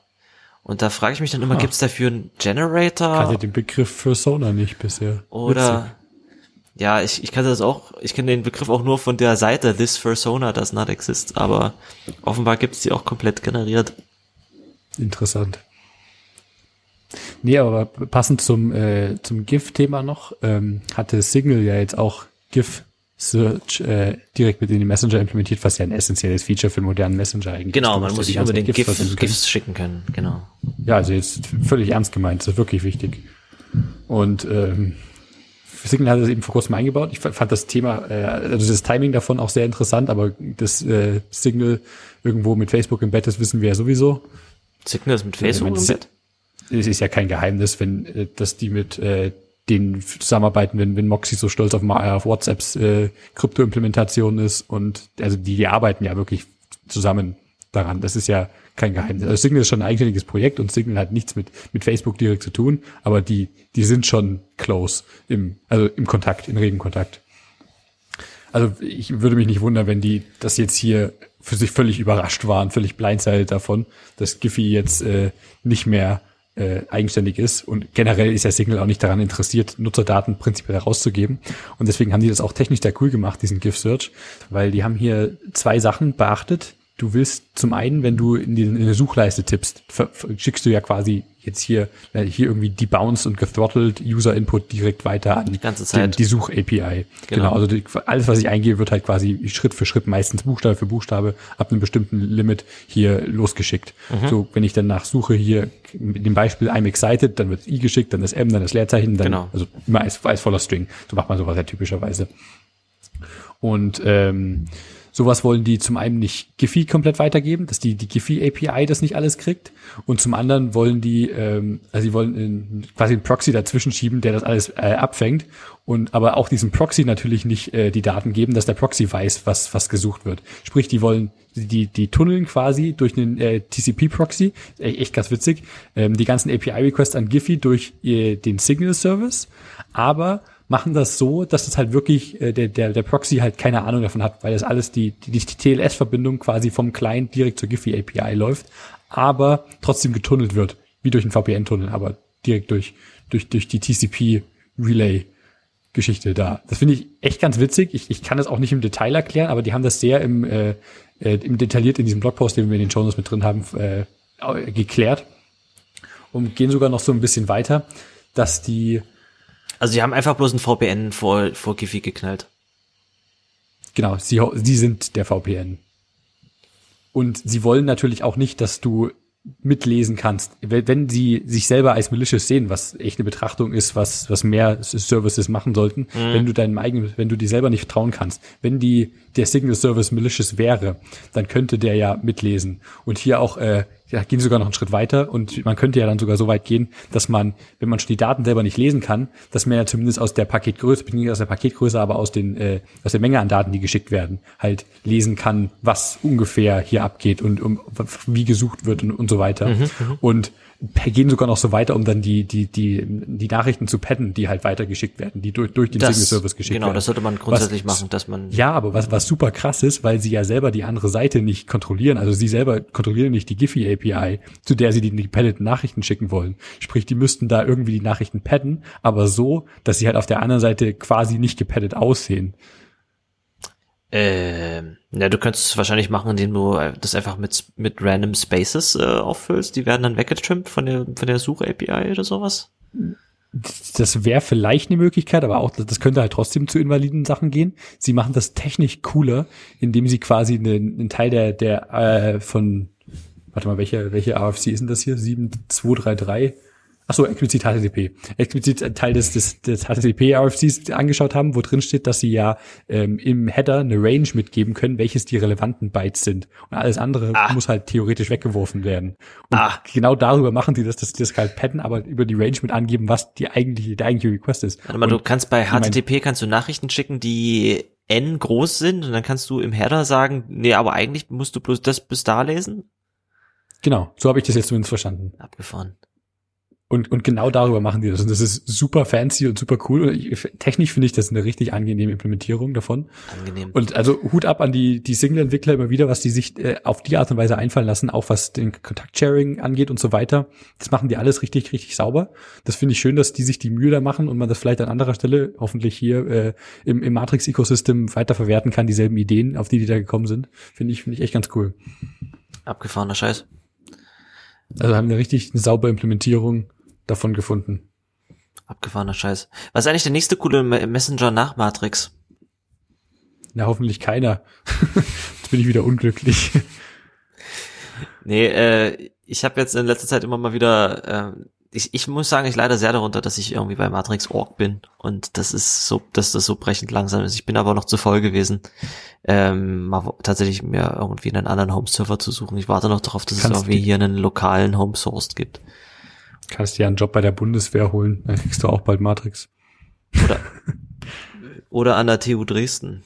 Und da frage ich mich dann immer, ah. gibt's dafür einen Generator? Ich kannte den Begriff Persona nicht bisher. Oder Witzig. Ja, ich, ich kannte das auch, ich kenne den Begriff auch nur von der Seite This Persona does not exist, aber offenbar gibt's die auch komplett generiert. Interessant. Nee, aber passend zum, äh, zum GIF-Thema noch, ähm, hatte Signal ja jetzt auch GIF Search äh, direkt mit in die Messenger implementiert, was ja ein essentielles Feature für modernen Messenger eigentlich Genau, man muss sich unbedingt GIF, GIFs, GIFs schicken können, genau. Ja, also jetzt völlig ernst gemeint, das ist wirklich wichtig. Und ähm, Signal hat das eben vor kurzem eingebaut. Ich fand das Thema, äh, also das Timing davon auch sehr interessant, aber das äh, Signal irgendwo mit Facebook im Bett, das wissen wir ja sowieso. Signal ist mit Facebook im Bett? Es ist ja kein Geheimnis, wenn äh, dass die mit äh, den zusammenarbeiten, wenn, wenn Moxie so stolz auf, auf WhatsApps äh, Krypto-Implementation ist und also die, die arbeiten ja wirklich zusammen daran. Das ist ja kein Geheimnis. Also Signal ist schon ein eigenständiges Projekt und Signal hat nichts mit, mit Facebook direkt zu tun, aber die, die sind schon close im, also im Kontakt, in regen Kontakt. Also ich würde mich nicht wundern, wenn die das jetzt hier für sich völlig überrascht waren, völlig blindsided davon, dass Giphy jetzt äh, nicht mehr äh, eigenständig ist und generell ist ja Signal auch nicht daran interessiert, Nutzerdaten prinzipiell herauszugeben und deswegen haben die das auch technisch sehr cool gemacht, diesen GIF-Search, weil die haben hier zwei Sachen beachtet. Du willst zum einen, wenn du in, die, in eine Suchleiste tippst, schickst du ja quasi jetzt hier, hier irgendwie debounced und gethrottled User Input direkt weiter an die, ganze Zeit. Die, die Such API. Genau. genau also die, alles, was ich eingebe, wird halt quasi Schritt für Schritt, meistens Buchstabe für Buchstabe, ab einem bestimmten Limit hier losgeschickt. Mhm. So, wenn ich dann nachsuche hier mit dem Beispiel I'm excited, dann wird I geschickt, dann das M, dann das Leerzeichen, dann, genau. also immer als, als voller String. So macht man sowas ja typischerweise. Und ähm, Sowas wollen die zum einen nicht Giphy komplett weitergeben, dass die, die Giphy API das nicht alles kriegt. Und zum anderen wollen die, ähm, also sie wollen in, quasi einen Proxy dazwischen schieben, der das alles äh, abfängt. Und aber auch diesem Proxy natürlich nicht äh, die Daten geben, dass der Proxy weiß, was, was gesucht wird. Sprich, die wollen die, die tunneln quasi durch den äh, TCP-Proxy, echt ganz witzig, ähm, die ganzen API-Requests an Giphy durch äh, den Signal-Service, aber machen das so, dass es halt wirklich äh, der, der, der Proxy halt keine Ahnung davon hat, weil das alles die, die, die TLS-Verbindung quasi vom Client direkt zur Giphy API läuft, aber trotzdem getunnelt wird, wie durch einen VPN-Tunnel, aber direkt durch, durch, durch die TCP-Relay. Geschichte da. Das finde ich echt ganz witzig. Ich, ich kann das auch nicht im Detail erklären, aber die haben das sehr im, äh, äh, im detailliert in diesem Blogpost, den wir in den Show Notes mit drin haben, äh, geklärt. Und gehen sogar noch so ein bisschen weiter, dass die also die haben einfach bloß ein VPN vor, vor Giphy geknallt. Genau, sie, sie sind der VPN. Und sie wollen natürlich auch nicht, dass du mitlesen kannst, wenn sie sich selber als malicious sehen, was echt eine Betrachtung ist, was, was mehr Services machen sollten, mhm. wenn du deinem eigenen, wenn du dir selber nicht vertrauen kannst, wenn die, der Signal Service malicious wäre, dann könnte der ja mitlesen. Und hier auch, äh, ja, gehen sogar noch einen Schritt weiter und man könnte ja dann sogar so weit gehen, dass man, wenn man schon die Daten selber nicht lesen kann, dass man ja zumindest aus der Paketgröße, nicht aus der Paketgröße, aber aus den äh, aus der Menge an Daten, die geschickt werden, halt lesen kann, was ungefähr hier abgeht und um, wie gesucht wird und, und so weiter. Mhm, mhm. und gehen sogar noch so weiter, um dann die, die, die, die Nachrichten zu padden, die halt weitergeschickt werden, die durch, durch den das, Signal Service geschickt genau, werden. Genau, das sollte man grundsätzlich was, machen, dass man. Ja, aber was, was super krass ist, weil sie ja selber die andere Seite nicht kontrollieren. Also sie selber kontrollieren nicht die Giphy API, zu der sie die gepaddeten Nachrichten schicken wollen. Sprich, die müssten da irgendwie die Nachrichten padden, aber so, dass sie halt auf der anderen Seite quasi nicht gepaddet aussehen. Ähm, ja, du könntest es wahrscheinlich machen, indem du äh, das einfach mit, mit random Spaces äh, auffüllst. Die werden dann weggetrimmt von der, von der Such-API oder sowas. Das wäre vielleicht eine Möglichkeit, aber auch das könnte halt trotzdem zu invaliden Sachen gehen. Sie machen das technisch cooler, indem sie quasi einen, einen Teil der, der äh, von, warte mal, welche, welche AFC ist denn das hier? 7233 so, explizit HTTP, explizit Teil des, des, des HTTP-RFCs angeschaut haben, wo drin steht, dass sie ja ähm, im Header eine Range mitgeben können, welches die relevanten Bytes sind. Und alles andere ah. muss halt theoretisch weggeworfen werden. Und ah. genau darüber machen sie das, dass sie das halt padden, aber über die Range mit angeben, was die eigentliche, der eigentliche Request ist. Warte mal, und, du kannst bei HTTP kannst du Nachrichten schicken, die n groß sind und dann kannst du im Header sagen, nee, aber eigentlich musst du bloß das bis da lesen? Genau, so habe ich das jetzt zumindest verstanden. Abgefahren. Und, und genau darüber machen die das. Und das ist super fancy und super cool. Und ich, technisch finde ich das eine richtig angenehme Implementierung davon. Angenehm. Und also Hut ab an die, die Single-Entwickler immer wieder, was die sich äh, auf die Art und Weise einfallen lassen, auch was den Kontakt-Sharing angeht und so weiter. Das machen die alles richtig, richtig sauber. Das finde ich schön, dass die sich die Mühe da machen und man das vielleicht an anderer Stelle, hoffentlich hier äh, im, im Matrix-Ecosystem weiter verwerten kann, dieselben Ideen, auf die die da gekommen sind. Finde ich, finde ich echt ganz cool. Abgefahrener Scheiß. Also haben wir richtig eine saubere Implementierung davon gefunden. Abgefahrener Scheiß. Was ist eigentlich der nächste coole Messenger nach Matrix? Na, hoffentlich keiner. jetzt bin ich wieder unglücklich. Nee, äh, ich habe jetzt in letzter Zeit immer mal wieder, äh, ich, ich muss sagen, ich leide sehr darunter, dass ich irgendwie bei Matrix Org bin und das ist so, dass das so brechend langsam ist. Ich bin aber noch zu voll gewesen, ähm, mal tatsächlich mir irgendwie einen anderen Home-Server zu suchen. Ich warte noch darauf, dass Kannst es irgendwie hier einen lokalen Home-Source gibt. Kannst dir einen Job bei der Bundeswehr holen, dann kriegst du auch bald Matrix. Oder, oder an der TU Dresden.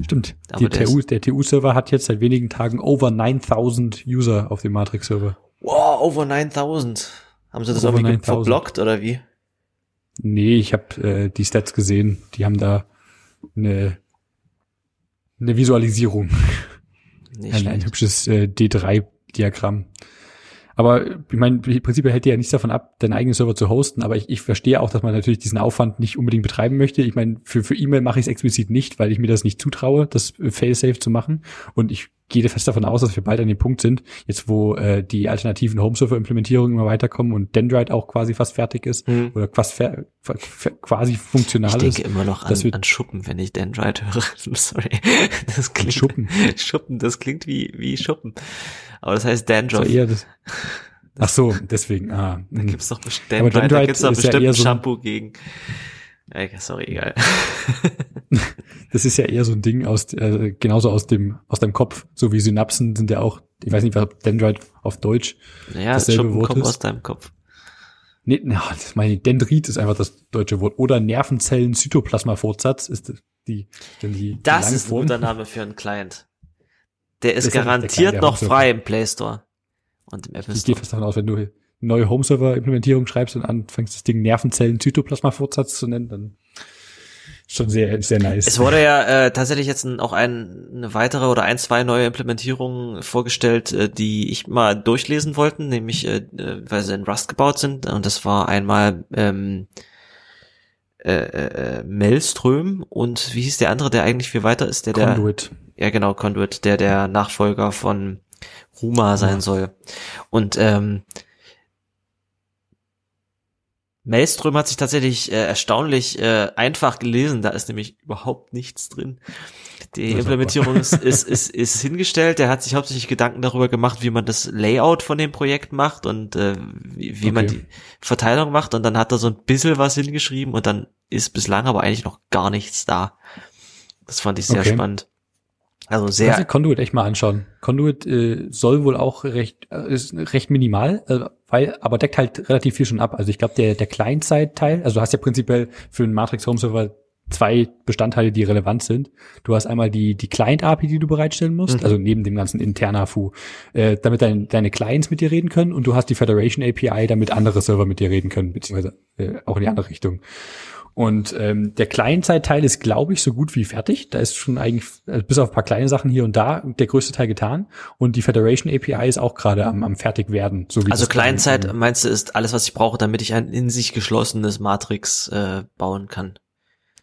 Stimmt. Die TU, der TU-Server hat jetzt seit wenigen Tagen over 9000 User auf dem Matrix-Server. Wow, over 9000. Haben sie das over irgendwie verblockt oder wie? Nee, ich habe äh, die Stats gesehen. Die haben da eine, eine Visualisierung. Nicht ein, ein hübsches äh, D3-Diagramm. Aber ich meine, im Prinzip hält dir ja nichts davon ab, deinen eigenen Server zu hosten, aber ich, ich verstehe auch, dass man natürlich diesen Aufwand nicht unbedingt betreiben möchte. Ich meine, für, für E-Mail mache ich es explizit nicht, weil ich mir das nicht zutraue, das Failsafe zu machen. Und ich gehe fest davon aus, dass wir bald an dem Punkt sind, jetzt wo äh, die alternativen Home-Server-Implementierungen immer weiterkommen und Dendrite auch quasi fast fertig ist mhm. oder quasi, quasi funktional ist. Ich denke immer noch an, an Schuppen, wenn ich Dendrite höre. Sorry. Das klingt, Schuppen. Schuppen, das klingt wie, wie Schuppen. Aber das heißt Dandruff. So das, ach so, deswegen. Ah, da gibt's doch bestimmt, Dendrite, da gibt's doch bestimmt ja so Shampoo gegen. Okay, sorry, egal. das ist ja eher so ein Ding aus, äh, genauso aus dem, aus deinem Kopf. So wie Synapsen sind ja auch, ich weiß nicht, was Dendrite auf Deutsch naja, dasselbe Wort ist. aus deinem Kopf. Nee, na, das meine ich, Dendrit ist einfach das deutsche Wort. Oder Nervenzellen Zytoplasma-Fortsatz ist die, die, Das die ist ein guter Name für einen Client. Der ist, ist garantiert noch frei im Play Store. Und im App Store. Ich gehe fast davon aus, wenn du neue Home-Server-Implementierung schreibst und anfängst, das Ding Nervenzellen-Zytoplasma-Fortsatz zu nennen, dann schon sehr, sehr nice. Es wurde ja äh, tatsächlich jetzt auch ein, eine weitere oder ein, zwei neue Implementierungen vorgestellt, äh, die ich mal durchlesen wollten, nämlich äh, äh weil sie in Rust gebaut sind. Und das war einmal ähm, äh, äh, Maelström und wie hieß der andere, der eigentlich viel weiter ist, der Conduit. der ja genau Conduit, der der Nachfolger von Ruma sein ja. soll. Und ähm, Maelström hat sich tatsächlich äh, erstaunlich äh, einfach gelesen, da ist nämlich überhaupt nichts drin. Die Implementierung ist, ist, ist, ist hingestellt, der hat sich hauptsächlich Gedanken darüber gemacht, wie man das Layout von dem Projekt macht und äh, wie, wie okay. man die Verteilung macht und dann hat er so ein bisschen was hingeschrieben und dann ist bislang aber eigentlich noch gar nichts da. Das fand ich sehr okay. spannend. Also sehr. Lass Conduit echt mal anschauen. Conduit äh, soll wohl auch recht, äh, ist recht minimal, äh, weil, aber deckt halt relativ viel schon ab. Also ich glaube, der, der Client-Side-Teil, also du hast ja prinzipiell für einen Matrix Home Server zwei Bestandteile, die relevant sind. Du hast einmal die, die Client-API, die du bereitstellen musst, mhm. also neben dem ganzen interner FU, äh, damit dein, deine Clients mit dir reden können und du hast die Federation API, damit andere Server mit dir reden können, beziehungsweise äh, auch in die andere Richtung. Und ähm, der Client-Side-Teil ist, glaube ich, so gut wie fertig. Da ist schon eigentlich, also bis auf ein paar kleine Sachen hier und da, der größte Teil getan. Und die Federation API ist auch gerade am, am Fertigwerden. So wie also Client-Side meinst du, ist alles, was ich brauche, damit ich ein in sich geschlossenes Matrix äh, bauen kann?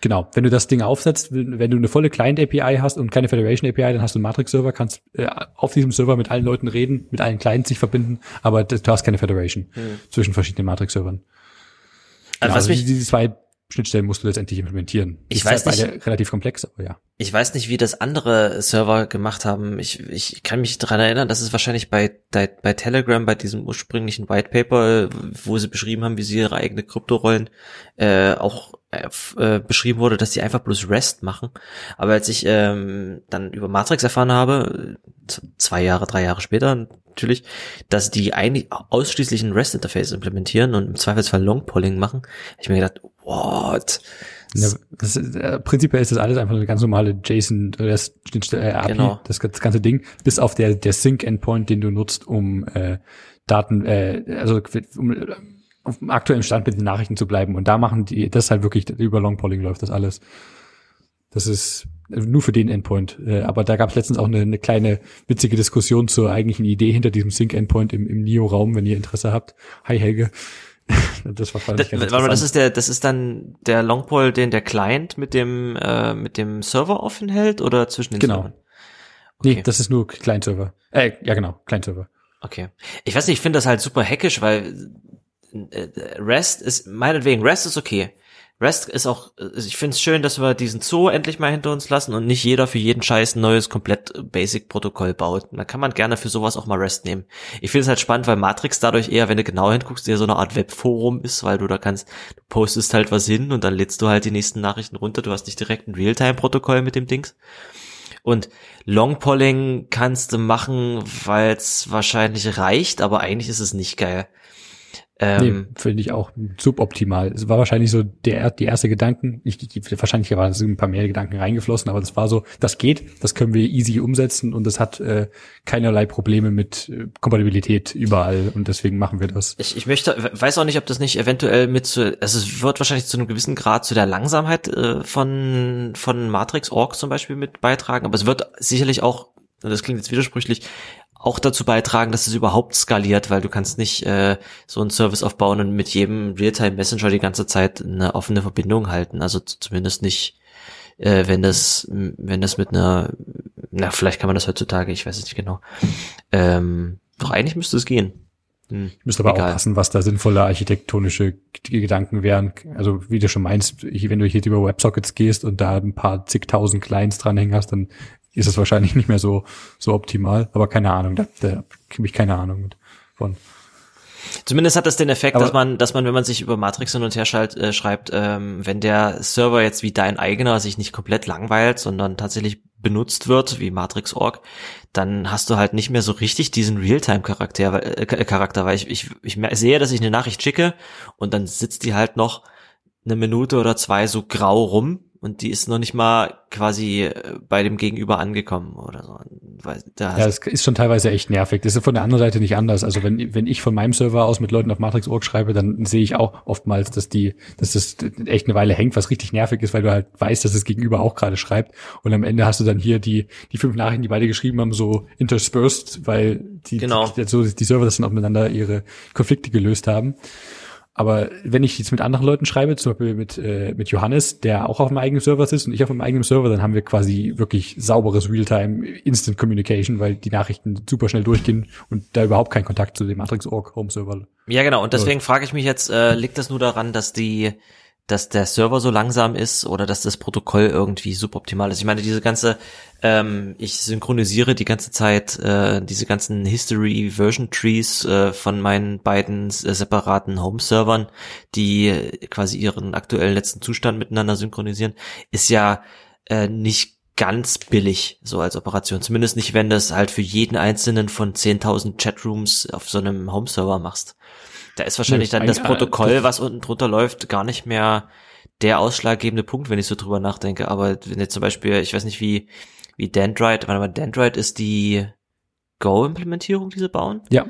Genau, wenn du das Ding aufsetzt, wenn du eine volle Client-API hast und keine Federation API, dann hast du einen Matrix-Server, kannst äh, auf diesem Server mit allen Leuten reden, mit allen Clients sich verbinden, aber du hast keine Federation hm. zwischen verschiedenen Matrix-Servern. Genau, also, also diese zwei Schnittstellen musst du letztendlich implementieren. Ich weiß nicht. Beide relativ komplex, aber ja. Ich weiß nicht, wie das andere Server gemacht haben. Ich, ich kann mich daran erinnern, dass es wahrscheinlich bei, bei, bei Telegram, bei diesem ursprünglichen White Paper, wo sie beschrieben haben, wie sie ihre eigene Kryptorollen äh, auch äh, äh, beschrieben wurde, dass sie einfach bloß REST machen. Aber als ich ähm, dann über Matrix erfahren habe, zwei Jahre, drei Jahre später natürlich, dass die eigentlich ausschließlich ein REST-Interface implementieren und im Zweifelsfall Long-Polling machen, hab ich mir gedacht, what? Ja, das ist, äh, prinzipiell ist das alles einfach eine ganz normale JSON äh, äh, API, genau. das, das ganze Ding, bis auf der der Sync Endpoint, den du nutzt, um äh, Daten, äh, also um auf dem aktuellen Stand mit den Nachrichten zu bleiben. Und da machen die, das halt wirklich, über Longpolling läuft das alles. Das ist nur für den Endpoint. Äh, aber da gab es letztens auch eine, eine, kleine witzige Diskussion zur eigentlichen Idee hinter diesem Sync-Endpoint im, im NIO-Raum, wenn ihr Interesse habt. Hi Helge. das war ich ganz das, das ist der, das ist dann der Longpole, den der Client mit dem äh, mit dem Server offen hält oder zwischen den genau. Servern? Okay. Nee, das ist nur Client-Server. Äh, ja genau, Client-Server. Okay. Ich weiß nicht, ich finde das halt super hackisch, weil Rest ist, meinetwegen, Rest ist okay. Rest ist auch, äh, ich finde es schön, dass wir diesen Zoo endlich mal hinter uns lassen und nicht jeder für jeden Scheiß ein neues, komplett Basic-Protokoll baut. Da kann man gerne für sowas auch mal Rest nehmen. Ich finde es halt spannend, weil Matrix dadurch eher, wenn du genau hinguckst, eher so eine Art Webforum ist, weil du da kannst, du postest halt was hin und dann lädst du halt die nächsten Nachrichten runter. Du hast nicht direkt ein Realtime-Protokoll mit dem Dings. Und Longpolling kannst du machen, weil es wahrscheinlich reicht, aber eigentlich ist es nicht geil. Ähm, nee, finde ich auch suboptimal. Es war wahrscheinlich so der die erste Gedanken. Ich, ich, wahrscheinlich waren ein paar mehr Gedanken reingeflossen, aber das war so, das geht, das können wir easy umsetzen und das hat äh, keinerlei Probleme mit äh, Kompatibilität überall und deswegen machen wir das. Ich, ich möchte, weiß auch nicht, ob das nicht eventuell mit zu, also es wird wahrscheinlich zu einem gewissen Grad zu der Langsamkeit äh, von von Matrix Org zum Beispiel mit beitragen, aber es wird sicherlich auch das klingt jetzt widersprüchlich, auch dazu beitragen, dass es überhaupt skaliert, weil du kannst nicht äh, so einen Service aufbauen und mit jedem Realtime Messenger die ganze Zeit eine offene Verbindung halten. Also zumindest nicht, äh, wenn das, wenn das mit einer, na vielleicht kann man das heutzutage, ich weiß es nicht genau. Ähm, doch eigentlich müsste es gehen. Hm, ich müsste aber egal. aufpassen, was da sinnvolle architektonische Gedanken wären. Also wie du schon meinst, wenn du hier über WebSockets gehst und da ein paar zigtausend Clients dranhängen hast, dann ist es wahrscheinlich nicht mehr so, so optimal. Aber keine Ahnung, da, da kriege ich keine Ahnung mit von. Zumindest hat das den Effekt, Aber dass man, dass man, wenn man sich über Matrix hin und her schalt, äh, schreibt, ähm, wenn der Server jetzt wie dein eigener sich nicht komplett langweilt, sondern tatsächlich benutzt wird, wie Matrix.org, dann hast du halt nicht mehr so richtig diesen Realtime-Charakter, äh, Charakter, weil ich, ich, ich sehe, dass ich eine Nachricht schicke und dann sitzt die halt noch eine Minute oder zwei so grau rum und die ist noch nicht mal quasi äh, bei dem Gegenüber angekommen oder so. Da ja, das ist schon teilweise echt nervig. Das ist von der anderen Seite nicht anders. Also wenn, wenn ich von meinem Server aus mit Leuten auf Matrix.org schreibe, dann sehe ich auch oftmals, dass die, dass das echt eine Weile hängt, was richtig nervig ist, weil du halt weißt, dass das Gegenüber auch gerade schreibt. Und am Ende hast du dann hier die, die fünf Nachrichten, die beide geschrieben haben, so interspersed, weil die, genau. die, so die Server das dann auch miteinander ihre Konflikte gelöst haben. Aber wenn ich jetzt mit anderen Leuten schreibe, zum Beispiel mit, äh, mit Johannes, der auch auf dem eigenen Server sitzt und ich auf meinem eigenen Server, dann haben wir quasi wirklich sauberes Realtime Instant Communication, weil die Nachrichten super schnell durchgehen und da überhaupt kein Kontakt zu dem Matrix.org Home Server. Ja, genau. Und deswegen frage ich mich jetzt, äh, liegt das nur daran, dass die dass der Server so langsam ist oder dass das Protokoll irgendwie suboptimal ist. Ich meine, diese ganze, ähm, ich synchronisiere die ganze Zeit äh, diese ganzen History Version Trees äh, von meinen beiden äh, separaten Home-Servern, die quasi ihren aktuellen letzten Zustand miteinander synchronisieren, ist ja äh, nicht ganz billig so als Operation. Zumindest nicht, wenn du es halt für jeden einzelnen von 10.000 Chatrooms auf so einem Home-Server machst. Da ist wahrscheinlich nee, dann das Protokoll, was unten drunter läuft, gar nicht mehr der ausschlaggebende Punkt, wenn ich so drüber nachdenke. Aber wenn jetzt zum Beispiel, ich weiß nicht wie, wie Dendrite, warte mal, Dendrite ist die, Go-Implementierung, die sie bauen? Ja.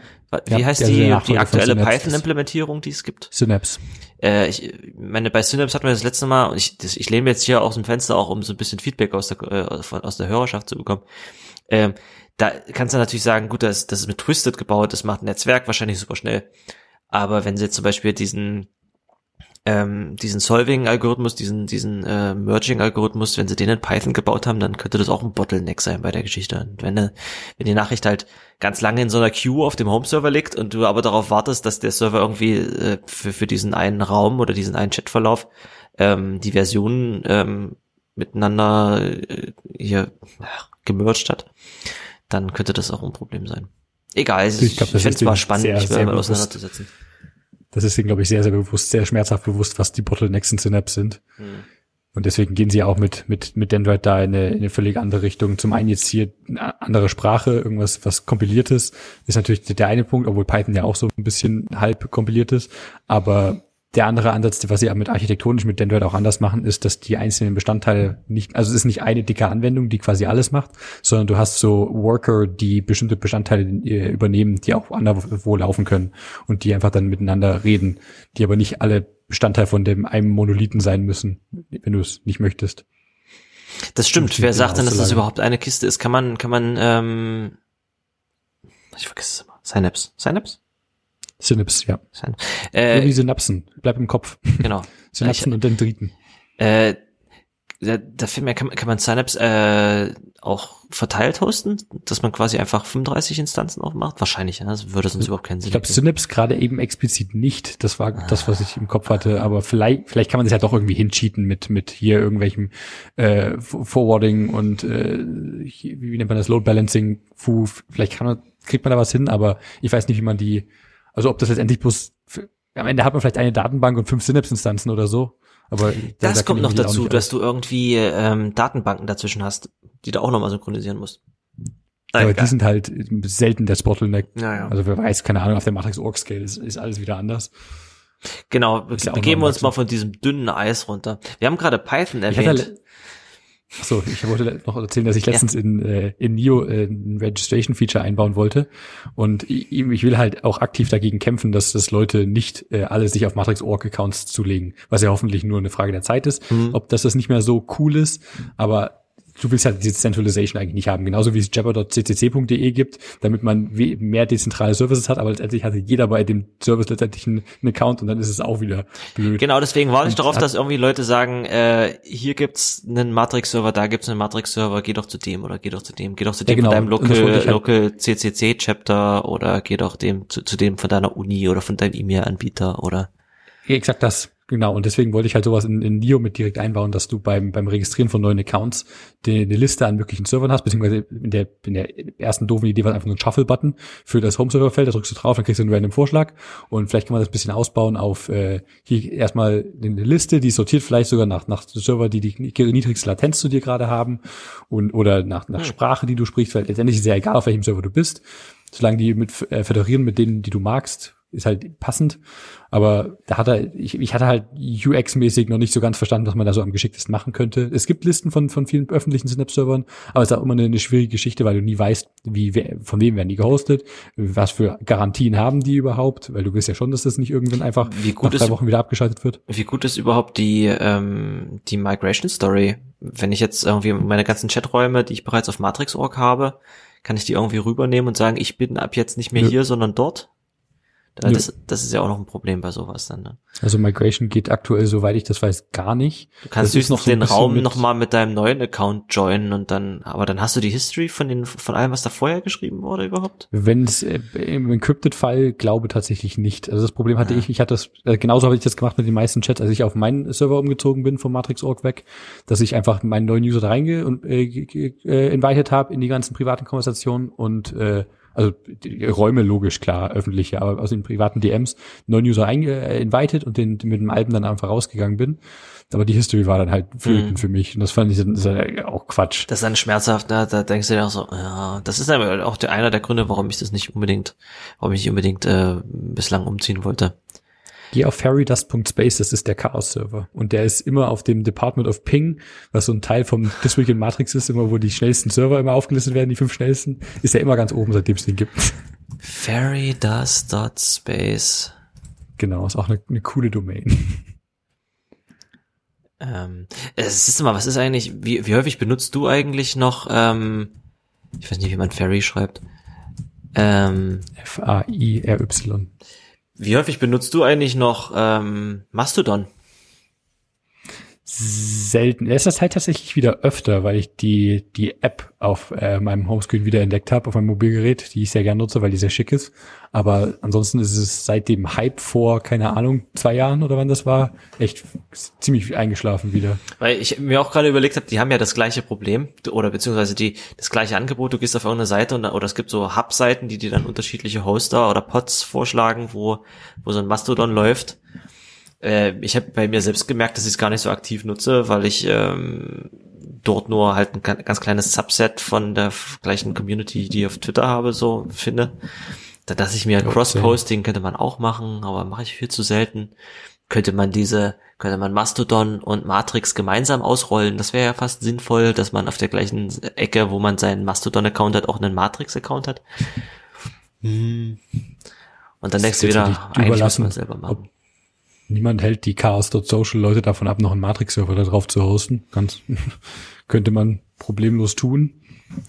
Wie Ja, heißt die, die aktuelle. Python-Implementierung, die es gibt? Synapse. Äh, ich meine, bei Synapse hatten wir das letzte Mal, und ich, das, ich lehne mir jetzt hier aus dem Fenster auch, um so ein bisschen Feedback aus der, äh, von, aus der Hörerschaft zu bekommen. Ähm, da kannst du natürlich sagen, gut, das, das ist mit Twisted gebaut, das macht ein Netzwerk wahrscheinlich super schnell. Aber wenn sie jetzt zum Beispiel diesen, ähm, diesen Solving-Algorithmus, diesen, diesen äh, Merging-Algorithmus, wenn sie den in Python gebaut haben, dann könnte das auch ein Bottleneck sein bei der Geschichte. Und wenn, äh, wenn die Nachricht halt ganz lange in so einer Queue auf dem Home-Server liegt und du aber darauf wartest, dass der Server irgendwie äh, für, für diesen einen Raum oder diesen einen Chatverlauf ähm, die Versionen ähm, miteinander äh, hier ach, gemerged hat, dann könnte das auch ein Problem sein. Egal, ich, Ich glaub, finde ist es mal spannend, mich mal auseinanderzusetzen. Das ist ihnen, glaube ich, sehr, sehr bewusst, sehr schmerzhaft bewusst, was die Bottlenecks in Synapse sind. Hm. Und deswegen gehen sie auch mit, mit, mit Dendrite da in eine, in eine völlig andere Richtung. Zum einen jetzt hier eine andere Sprache, irgendwas, was kompiliert ist, ist natürlich der eine Punkt, obwohl Python ja auch so ein bisschen halb kompiliert ist. Aber der andere Ansatz, was sie mit architektonisch mit Dendrite auch anders machen, ist, dass die einzelnen Bestandteile nicht, also es ist nicht eine dicke Anwendung, die quasi alles macht, sondern du hast so Worker, die bestimmte Bestandteile äh, übernehmen, die auch anderswo laufen können und die einfach dann miteinander reden, die aber nicht alle Bestandteil von dem einem Monolithen sein müssen, wenn du es nicht möchtest. Das stimmt. Wer sagt denn, dass das überhaupt eine Kiste ist? Kann man, kann man, ähm, ich vergesse es immer. Synapse. Synapse? Synapse, ja. Syn Wie äh, Synapsen. Bleib im Kopf. genau. Synapsen und Dendriten. Äh, da, da fällt mir, kann, kann man Synapse äh, auch verteilt hosten, dass man quasi einfach 35 Instanzen aufmacht? Wahrscheinlich, ja. Das würde sonst überhaupt keinen Sinn Ich glaube. Synapse gerade eben explizit nicht. Das war das, was ich im Kopf hatte. Aber vielleicht, vielleicht kann man das ja doch irgendwie hincheaten mit, mit hier irgendwelchem äh, Forwarding und äh, wie nennt man das, Load Balancing. Vielleicht kann man, kriegt man da was hin, aber ich weiß nicht, wie man die, also ob das letztendlich bloß, für, am Ende hat man vielleicht eine Datenbank und fünf Synapse-Instanzen oder so. Aber da- da Das kenn kommt noch dazu, dass du irgendwie ähm, Datenbanken dazwischen hast, die du auch nochmal synchronisieren musst. Na, aber egal. die sind halt selten das Bottleneck. Ja, ja. Also wer weiß, keine Ahnung, auf der Matrix Org Scale ist, ist alles wieder anders. Genau, wir begeben noch uns mal von diesem dünnen Eis runter. Wir haben gerade Python erwähnt. So, ich wollte noch erzählen, dass ich letztens in, äh, in Neo äh, ein Registration Feature einbauen wollte und ich, ich will halt auch aktiv dagegen kämpfen, dass das Leute nicht äh, alle sich auf Matrix Org Accounts zulegen, was ja hoffentlich nur eine Frage der Zeit ist. Mhm. Ob das das nicht mehr so cool ist, aber du willst halt diese Centralization eigentlich nicht haben, genauso wie es jabber.ccc.de gibt, damit man mehr dezentrale Services hat, aber letztendlich hatte jeder bei dem Service letztendlich einen, einen Account und dann ist es auch wieder blöd. Genau, deswegen warte ich darauf, hat- dass irgendwie Leute sagen, äh, hier gibt's einen Matrix-Server, da gibt's einen Matrix-Server, geh doch zu dem oder geh doch zu dem, geh doch zu dem genau, von deinem Local, halt- Local CCC-Chapter oder geh doch dem zu, zu dem von deiner Uni oder von deinem E-Mail-Anbieter oder Ja, exakt das. Genau. Und deswegen wollte ich halt sowas in, in Neo mit direkt einbauen, dass du beim, beim Registrieren von neuen Accounts die, eine Liste an möglichen Servern hast, beziehungsweise in der, in der ersten doofen Idee war einfach nur ein Shuffle-Button für das Home-Server-Feld, da drückst du drauf, dann kriegst du einen random Vorschlag und vielleicht kann man das ein bisschen ausbauen auf äh, hier erstmal eine Liste, die sortiert vielleicht sogar nach, nach Server, die die niedrigste Latenz zu dir gerade haben und oder nach, nach Hm. Sprache, die du sprichst, weil letztendlich ist ja egal, auf welchem Server du bist, solange die mit äh, föderieren mit denen, die du magst, ist halt passend. Aber da hat er, ich, ich hatte halt UX-mäßig noch nicht so ganz verstanden, was man da so am geschicktesten machen könnte. Es gibt Listen von, von vielen öffentlichen Synapse-Servern, aber es ist auch immer eine, eine schwierige Geschichte, weil du nie weißt, wie, wer, von wem werden die gehostet, was für Garantien haben die überhaupt, weil du willst ja schon, dass das nicht irgendwann einfach Wie gut nach drei ist- Wochen wieder abgeschaltet wird. wie gut ist überhaupt die, ähm, die Migration-Story? Wenn ich jetzt irgendwie meine ganzen Chaträume, die ich bereits auf Matrix.org habe, kann ich die irgendwie rübernehmen und sagen, ich bin ab jetzt nicht mehr Nö. hier, sondern dort? Nö. Das, das ist ja auch noch ein Problem bei sowas dann. Ne? Also Migration geht aktuell, soweit ich das weiß, gar nicht. Du kannst höchstens noch so den Raum nochmal mit deinem neuen Account joinen und dann, aber dann hast du die History von den, von allem, was da vorher geschrieben wurde überhaupt? Wenn es äh, im Encrypted-Fall glaube tatsächlich nicht. Also das Problem hatte Ja. ich, ich hatte das, äh, genauso habe ich das gemacht mit den meisten Chats, als ich auf meinen Server umgezogen bin vom Matrix.org weg, dass ich einfach meinen neuen User da reinge und äh, äh, invited habe in die ganzen privaten Konversationen und äh, also Räume logisch klar, öffentliche, aber aus den privaten DMs neuen User äh, invited und den mit dem alten dann einfach rausgegangen bin. Aber die History war dann halt flöten Mhm. für mich und das fand ich dann ja auch Quatsch. Das ist dann schmerzhaft, ne? da denkst du dir auch so, ja, das ist aber auch der, einer der Gründe, warum ich das nicht unbedingt, warum ich nicht unbedingt äh, bislang umziehen wollte. Geh auf ferrydust.space, das ist der Chaos-Server. Und der ist immer auf dem Department of Ping, was so ein Teil vom This Week in Matrix ist, immer wo die schnellsten Server immer aufgelistet werden, die fünf schnellsten, ist er immer ganz oben, seitdem es den gibt. Ferrydust.space. Genau, ist auch eine, eine coole Domain. Ähm, es ist mal, was ist eigentlich, wie, wie häufig benutzt du eigentlich noch, ähm, ich weiß nicht, wie man Ferry schreibt. Ähm, F-A-I-R-Y. Wie häufig benutzt du eigentlich noch ähm, Mastodon? Selten. In letzter Zeit tatsächlich wieder öfter, weil ich die, die App auf äh, meinem Homescreen wieder entdeckt habe, auf meinem Mobilgerät, die ich sehr gerne nutze, weil die sehr schick ist. Aber ansonsten ist es seit dem Hype vor, keine Ahnung, zwei Jahren oder wann das war, echt ziemlich eingeschlafen wieder. Weil ich mir auch gerade überlegt habe, die haben ja das gleiche Problem oder beziehungsweise die das gleiche Angebot. Du gehst auf irgendeine Seite und, oder es gibt so Hub-Seiten, die dir dann unterschiedliche Hoster oder Pods vorschlagen, wo, wo so ein Mastodon läuft. Äh, ich habe bei mir selbst gemerkt, dass ich es gar nicht so aktiv nutze, weil ich ähm, dort nur halt ein ganz kleines Subset von der gleichen Community, die ich auf Twitter habe, so finde. Da dachte ich mir, Cross-Posting könnte man auch machen, aber mache ich viel zu selten. Könnte man diese, könnte man Mastodon und Matrix gemeinsam ausrollen. Das wäre ja fast sinnvoll, dass man auf der gleichen Ecke, wo man seinen Mastodon-Account hat, auch einen Matrix-Account hat. Hm. Und dann denkst du wieder, eigentlich muss man selber machen. Ob niemand hält die Chaos.social Leute davon ab, noch einen Matrix-Server da drauf zu hosten. Ganz könnte man problemlos tun.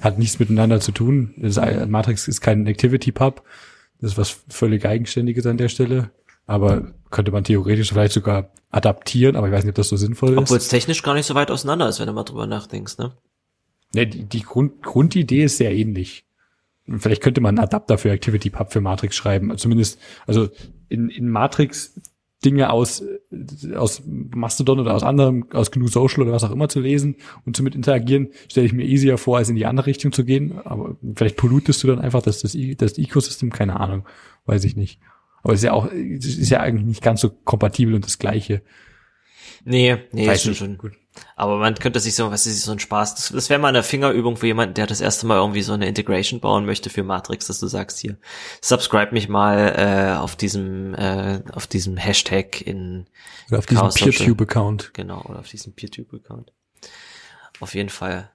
Hat nichts miteinander zu tun. Matrix ist kein Activity Pub. Das ist was völlig Eigenständiges an der Stelle. Aber könnte man theoretisch vielleicht sogar adaptieren, aber ich weiß nicht, ob das so sinnvoll ist. Obwohl es technisch gar nicht so weit auseinander ist, wenn du mal drüber nachdenkst, ne? Ja, die, die Grund, Grundidee ist sehr ähnlich. Vielleicht könnte man einen Adapter für ActivityPub für Matrix schreiben. Zumindest, also in, in Matrix Dinge aus, aus Mastodon oder aus anderem, aus GNU Social oder was auch immer zu lesen und zu mit interagieren, stelle ich mir easier vor, als in die andere Richtung zu gehen. Aber vielleicht pollutest du dann einfach das, das, das Ecosystem, keine Ahnung, weiß ich nicht. Aber es ist ja auch, es ist ja eigentlich nicht ganz so kompatibel und das Gleiche. Nee, nee, ist schon, gut. Aber man könnte sich so, was ist so ein Spaß. Das, das wäre mal eine Fingerübung für jemanden, der das erste Mal irgendwie so eine Integration bauen möchte für Matrix, dass du sagst hier, subscribe mich mal äh, auf diesem äh, auf diesem Hashtag in oder auf diesem PeerTube-Account. Genau, oder auf diesem PeerTube-Account. Auf jeden Fall.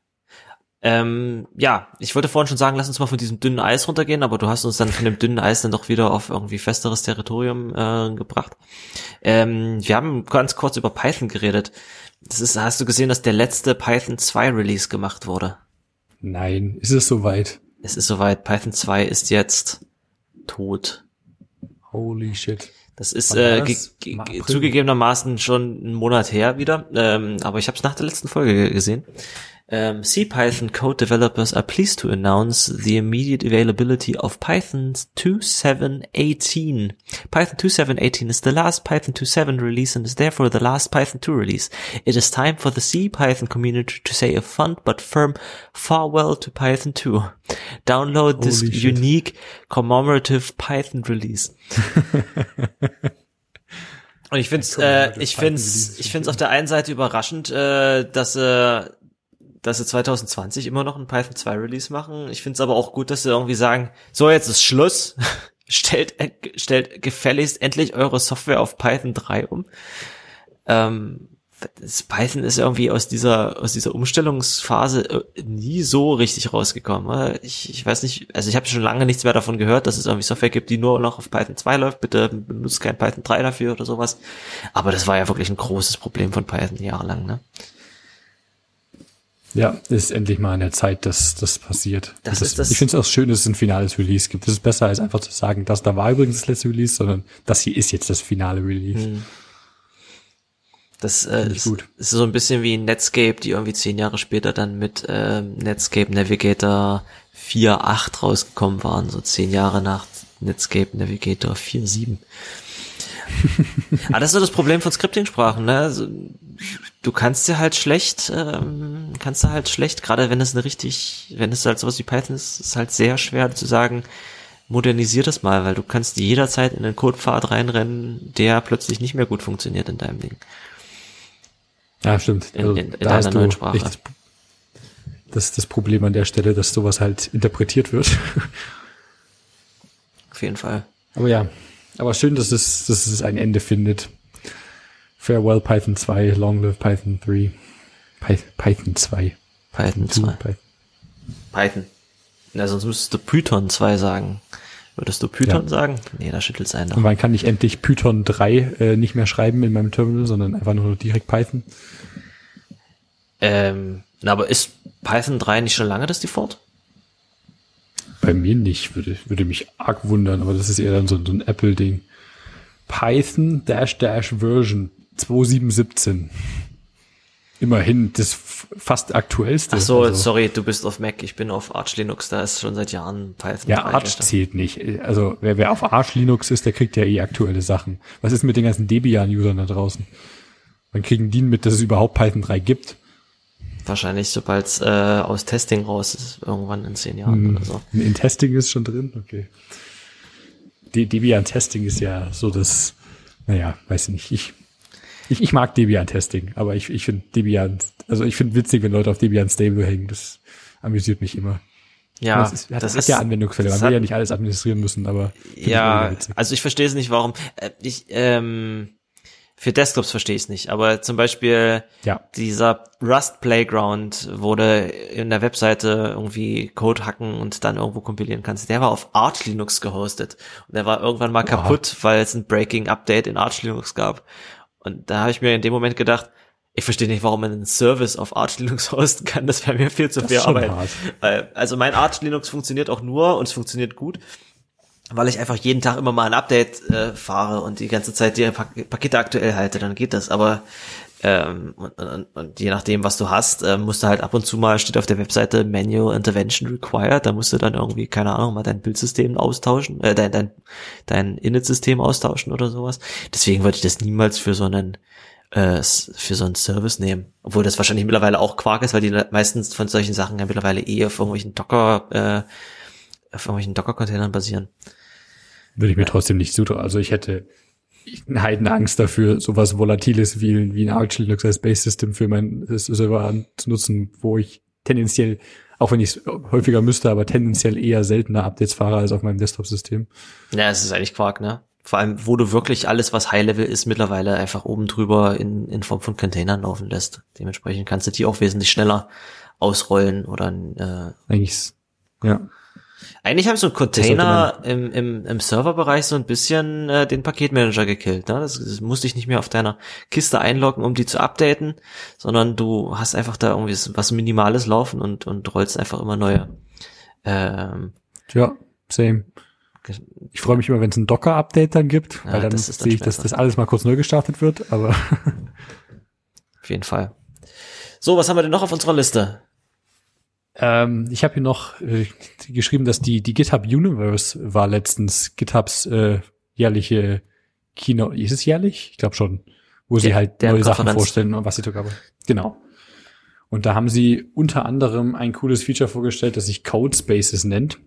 Ähm, ja, ich wollte vorhin schon sagen, lass uns mal von diesem dünnen Eis runtergehen, aber du hast uns dann von dem dünnen Eis dann doch wieder auf irgendwie festeres Territorium äh, gebracht. Ähm, wir haben ganz kurz über Python geredet. Das ist, hast du gesehen, dass der letzte Python 2 Release gemacht wurde? Nein, ist es soweit? Es ist soweit. Python 2 ist jetzt tot. Holy shit. Das ist äh, ge ge zugegebenermaßen schon einen Monat her wieder, ähm, aber ich habe es nach der letzten Folge gesehen. Um, CPython code developers are pleased to announce the immediate availability of Python 2.7.18. Python 2.7.18 is the last Python 2.7 release and is therefore the last Python 2 release. It is time for the CPython community to say a fond but firm farewell to Python 2. Download this unique commemorative Python release. Und ich find's, äh, ich find's, ich find's auf der einen Seite überraschend, äh, dass äh, dass sie 2020 immer noch ein Python 2 Release machen. Ich finde es aber auch gut, dass sie irgendwie sagen, so jetzt ist Schluss. stellt, äh, stellt gefälligst endlich eure Software auf Python 3 um. Ähm, Python ist irgendwie aus dieser, aus dieser Umstellungsphase äh, nie so richtig rausgekommen. Ich, ich weiß nicht, also ich habe schon lange nichts mehr davon gehört, dass es irgendwie Software gibt, die nur noch auf Python 2 läuft. Bitte benutzt kein Python 3 dafür oder sowas. Aber das war ja wirklich ein großes Problem von Python jahrelang, ne? Ja, ist endlich mal an der Zeit, dass das passiert. Das, das ist das ich finde es auch schön, dass es ein finales Release gibt. Das ist besser, als einfach zu sagen, das da war übrigens das letzte Release, sondern das hier ist jetzt das finale Release. Hm. Das äh, ist, ist so ein bisschen wie Netscape, die irgendwie zehn Jahre später dann mit äh, Netscape Navigator 4.8 rausgekommen waren, so zehn Jahre nach Netscape Navigator 4.7. Aber das ist so das Problem von Scripting-Sprachen, ne? Also, du kannst ja halt schlecht, ähm, kannst du halt schlecht, gerade wenn es eine richtig, wenn es halt sowas wie Python ist, ist halt sehr schwer zu sagen, modernisier das mal, weil du kannst jederzeit in einen Codepfad reinrennen, der plötzlich nicht mehr gut funktioniert in deinem Ding. Ja, stimmt. In, in, in, in deiner neuen Sprache. Das, das ist das Problem an der Stelle, dass sowas halt interpretiert wird. Auf jeden Fall. Aber ja, Aber schön, dass es, dass es ein Ende findet. Farewell Python 2, Long Live Python 3. Py Python 2. Python 2. Python. Python. Na, sonst müsstest du Python 2 sagen. Würdest du Python ja. sagen? Nee, da schüttelt es einen. Und man kann nicht endlich Python 3 äh, nicht mehr schreiben in meinem Terminal, sondern einfach nur direkt Python. Ähm, na, aber ist Python 3 nicht schon lange das Default? Bei mir nicht, würde, würde mich arg wundern, aber das ist eher dann so, so ein Apple-Ding. Python dash dash Version 2717. Immerhin das fast aktuellste. Ach so, also. sorry, du bist auf Mac, ich bin auf Arch Linux, da ist schon seit Jahren Python. Ja, Arch zählt nicht. Also wer, wer auf Arch Linux ist, der kriegt ja eh aktuelle Sachen. Was ist mit den ganzen Debian-Usern da draußen? Wann kriegen die mit, dass es überhaupt Python 3 gibt? Wahrscheinlich, sobald es äh, aus Testing raus ist, irgendwann in zehn Jahren hm. oder so. In Testing ist schon drin? Okay. De Debian Testing ist ja so das, naja, weiß ich nicht. Ich, ich, ich mag Debian Testing, aber ich, ich finde Debian, also ich finde witzig, wenn Leute auf Debian Stable hängen. Das amüsiert mich immer. Ja, das, ist, das, das ist ja Anwendungsfälle. Man will ja nicht alles administrieren müssen, aber ja, also ich verstehe es nicht, warum. Äh, ich ähm, für Desktops verstehe ich es nicht, aber zum Beispiel ja. dieser Rust Playground, wo du in der Webseite irgendwie Code hacken und dann irgendwo kompilieren kannst, der war auf Arch Linux gehostet und der war irgendwann mal kaputt, weil es ein Breaking Update in Arch Linux gab. Und da habe ich mir in dem Moment gedacht, ich verstehe nicht, warum man einen Service auf Arch Linux hosten kann. Das wäre mir viel zu viel Arbeit. Hart. Also mein Arch Linux funktioniert auch nur und es funktioniert gut, weil ich einfach jeden Tag immer mal ein Update äh, fahre und die ganze Zeit die Pak Pakete aktuell halte, dann geht das. Aber ähm, und, und, und je nachdem, was du hast, äh, musst du halt ab und zu mal, steht auf der Webseite Manual Intervention Required, da musst du dann irgendwie, keine Ahnung, mal dein Bildsystem austauschen, äh, dein, dein, dein Init-System austauschen oder sowas. Deswegen würde ich das niemals für so einen äh, für so einen Service nehmen. Obwohl das wahrscheinlich mittlerweile auch Quark ist, weil die meistens von solchen Sachen ja mittlerweile eh auf irgendwelchen Docker, äh, auf irgendwelchen Docker-Containern basieren. Würde ich mir trotzdem nicht zutrauen. Also ich hätte Heidenangst dafür, sowas Volatiles wie, wie ein Arch Linux als Base System für mein Server zu nutzen, wo ich tendenziell, auch wenn ich es häufiger müsste, aber tendenziell eher seltener Updates fahre als auf meinem Desktop-System. Ja, es ist eigentlich Quark, ne? Vor allem, wo du wirklich alles, was High-Level ist, mittlerweile einfach oben drüber in, in Form von Containern laufen lässt. Dementsprechend kannst du die auch wesentlich schneller ausrollen oder äh, eigentlich ja eigentlich haben so Container im, im, im Serverbereich so ein bisschen äh, den Paketmanager gekillt. Ne? Das, das musst dich nicht mehr auf deiner Kiste einloggen, um die zu updaten, sondern du hast einfach da irgendwie was Minimales laufen und, und rollst einfach immer neue. Ähm, ja, same. Ich freue mich immer, wenn es ein Docker-Update dann gibt, ja, weil dann, dann sehe ich, dass das alles mal kurz neu gestartet wird, aber. auf jeden Fall. So, was haben wir denn noch auf unserer Liste? Ähm, ich habe hier noch äh, geschrieben, dass die, die GitHub Universe war letztens GitHubs äh, jährliche Kino. Ist es jährlich? Ich glaube schon. Wo sie halt neue Sachen vorstellen und was sie sogar. Genau. Und da haben sie unter anderem ein cooles Feature vorgestellt, das sich Code Spaces nennt.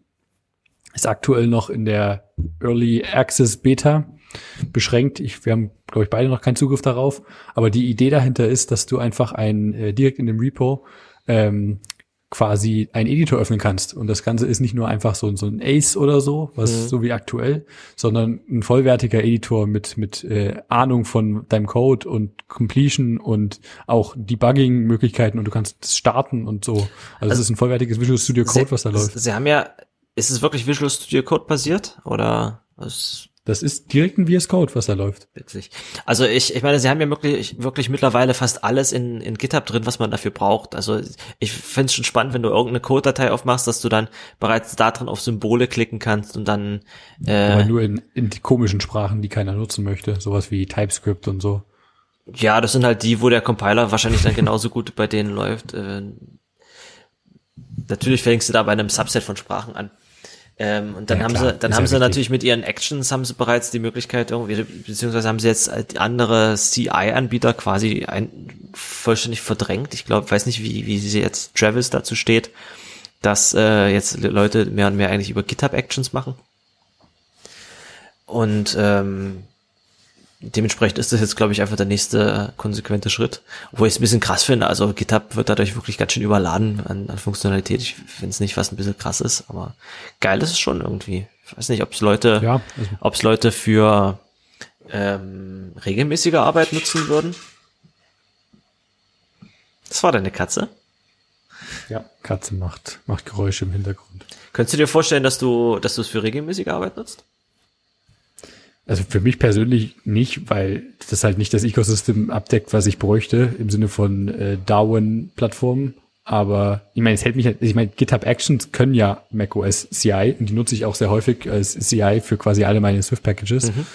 Ist aktuell noch in der Early Access Beta beschränkt. Ich, wir haben, glaube ich, beide noch keinen Zugriff darauf. Aber die Idee dahinter ist, dass du einfach ein äh, direkt in dem Repo ähm, quasi einen Editor öffnen kannst. Und das Ganze ist nicht nur einfach so, so ein Ace oder so, was mhm. so wie aktuell, sondern ein vollwertiger Editor mit, mit äh, Ahnung von deinem Code und Completion und auch Debugging-Möglichkeiten und du kannst es starten und so. Also, also es ist ein vollwertiges Visual Studio Code, Sie, was da läuft. Sie haben ja, ist es wirklich Visual Studio Code basiert oder was? Das ist direkt ein VS Code, was da läuft. Witzig. Also ich, ich meine, sie haben ja wirklich, wirklich mittlerweile fast alles in, in GitHub drin, was man dafür braucht. Also ich finde es schon spannend, wenn du irgendeine Code-Datei aufmachst, dass du dann bereits da drin auf Symbole klicken kannst und dann äh, Aber nur in, in die komischen Sprachen, die keiner nutzen möchte. Sowas wie TypeScript und so. Ja, das sind halt die, wo der Compiler wahrscheinlich dann genauso gut bei denen läuft. Äh, natürlich fängst du da bei einem Subset von Sprachen an. Ähm, und dann ja, haben klar, sie, dann haben ja sie richtig. natürlich mit ihren Actions haben sie bereits die Möglichkeit irgendwie, beziehungsweise haben sie jetzt andere CI-Anbieter quasi ein, vollständig verdrängt. Ich glaube, weiß nicht, wie, wie sie jetzt Travis dazu steht, dass äh, jetzt Leute mehr und mehr eigentlich über GitHub Actions machen. Und ähm, dementsprechend ist das jetzt, glaube ich, einfach der nächste konsequente Schritt. Wo ich es ein bisschen krass finde. Also GitHub wird dadurch wirklich ganz schön überladen an, an Funktionalität. Ich finde es nicht, was ein bisschen krass ist, aber geil ist es schon irgendwie. Ich weiß nicht, ob es Leute, ja, also. ob es Leute für ähm, regelmäßige Arbeit nutzen würden. Das war deine Katze? Ja, Katze macht, macht Geräusche im Hintergrund. Könntest du dir vorstellen, dass du, dass du es für regelmäßige Arbeit nutzt? Also für mich persönlich nicht, weil das halt nicht das Ecosystem abdeckt, was ich bräuchte im Sinne von äh, Darwin-Plattformen. Aber ich meine, es hält mich, halt, ich meine, GitHub Actions können ja macOS CI und die nutze ich auch sehr häufig als CI für quasi alle meine Swift-Packages. Mhm.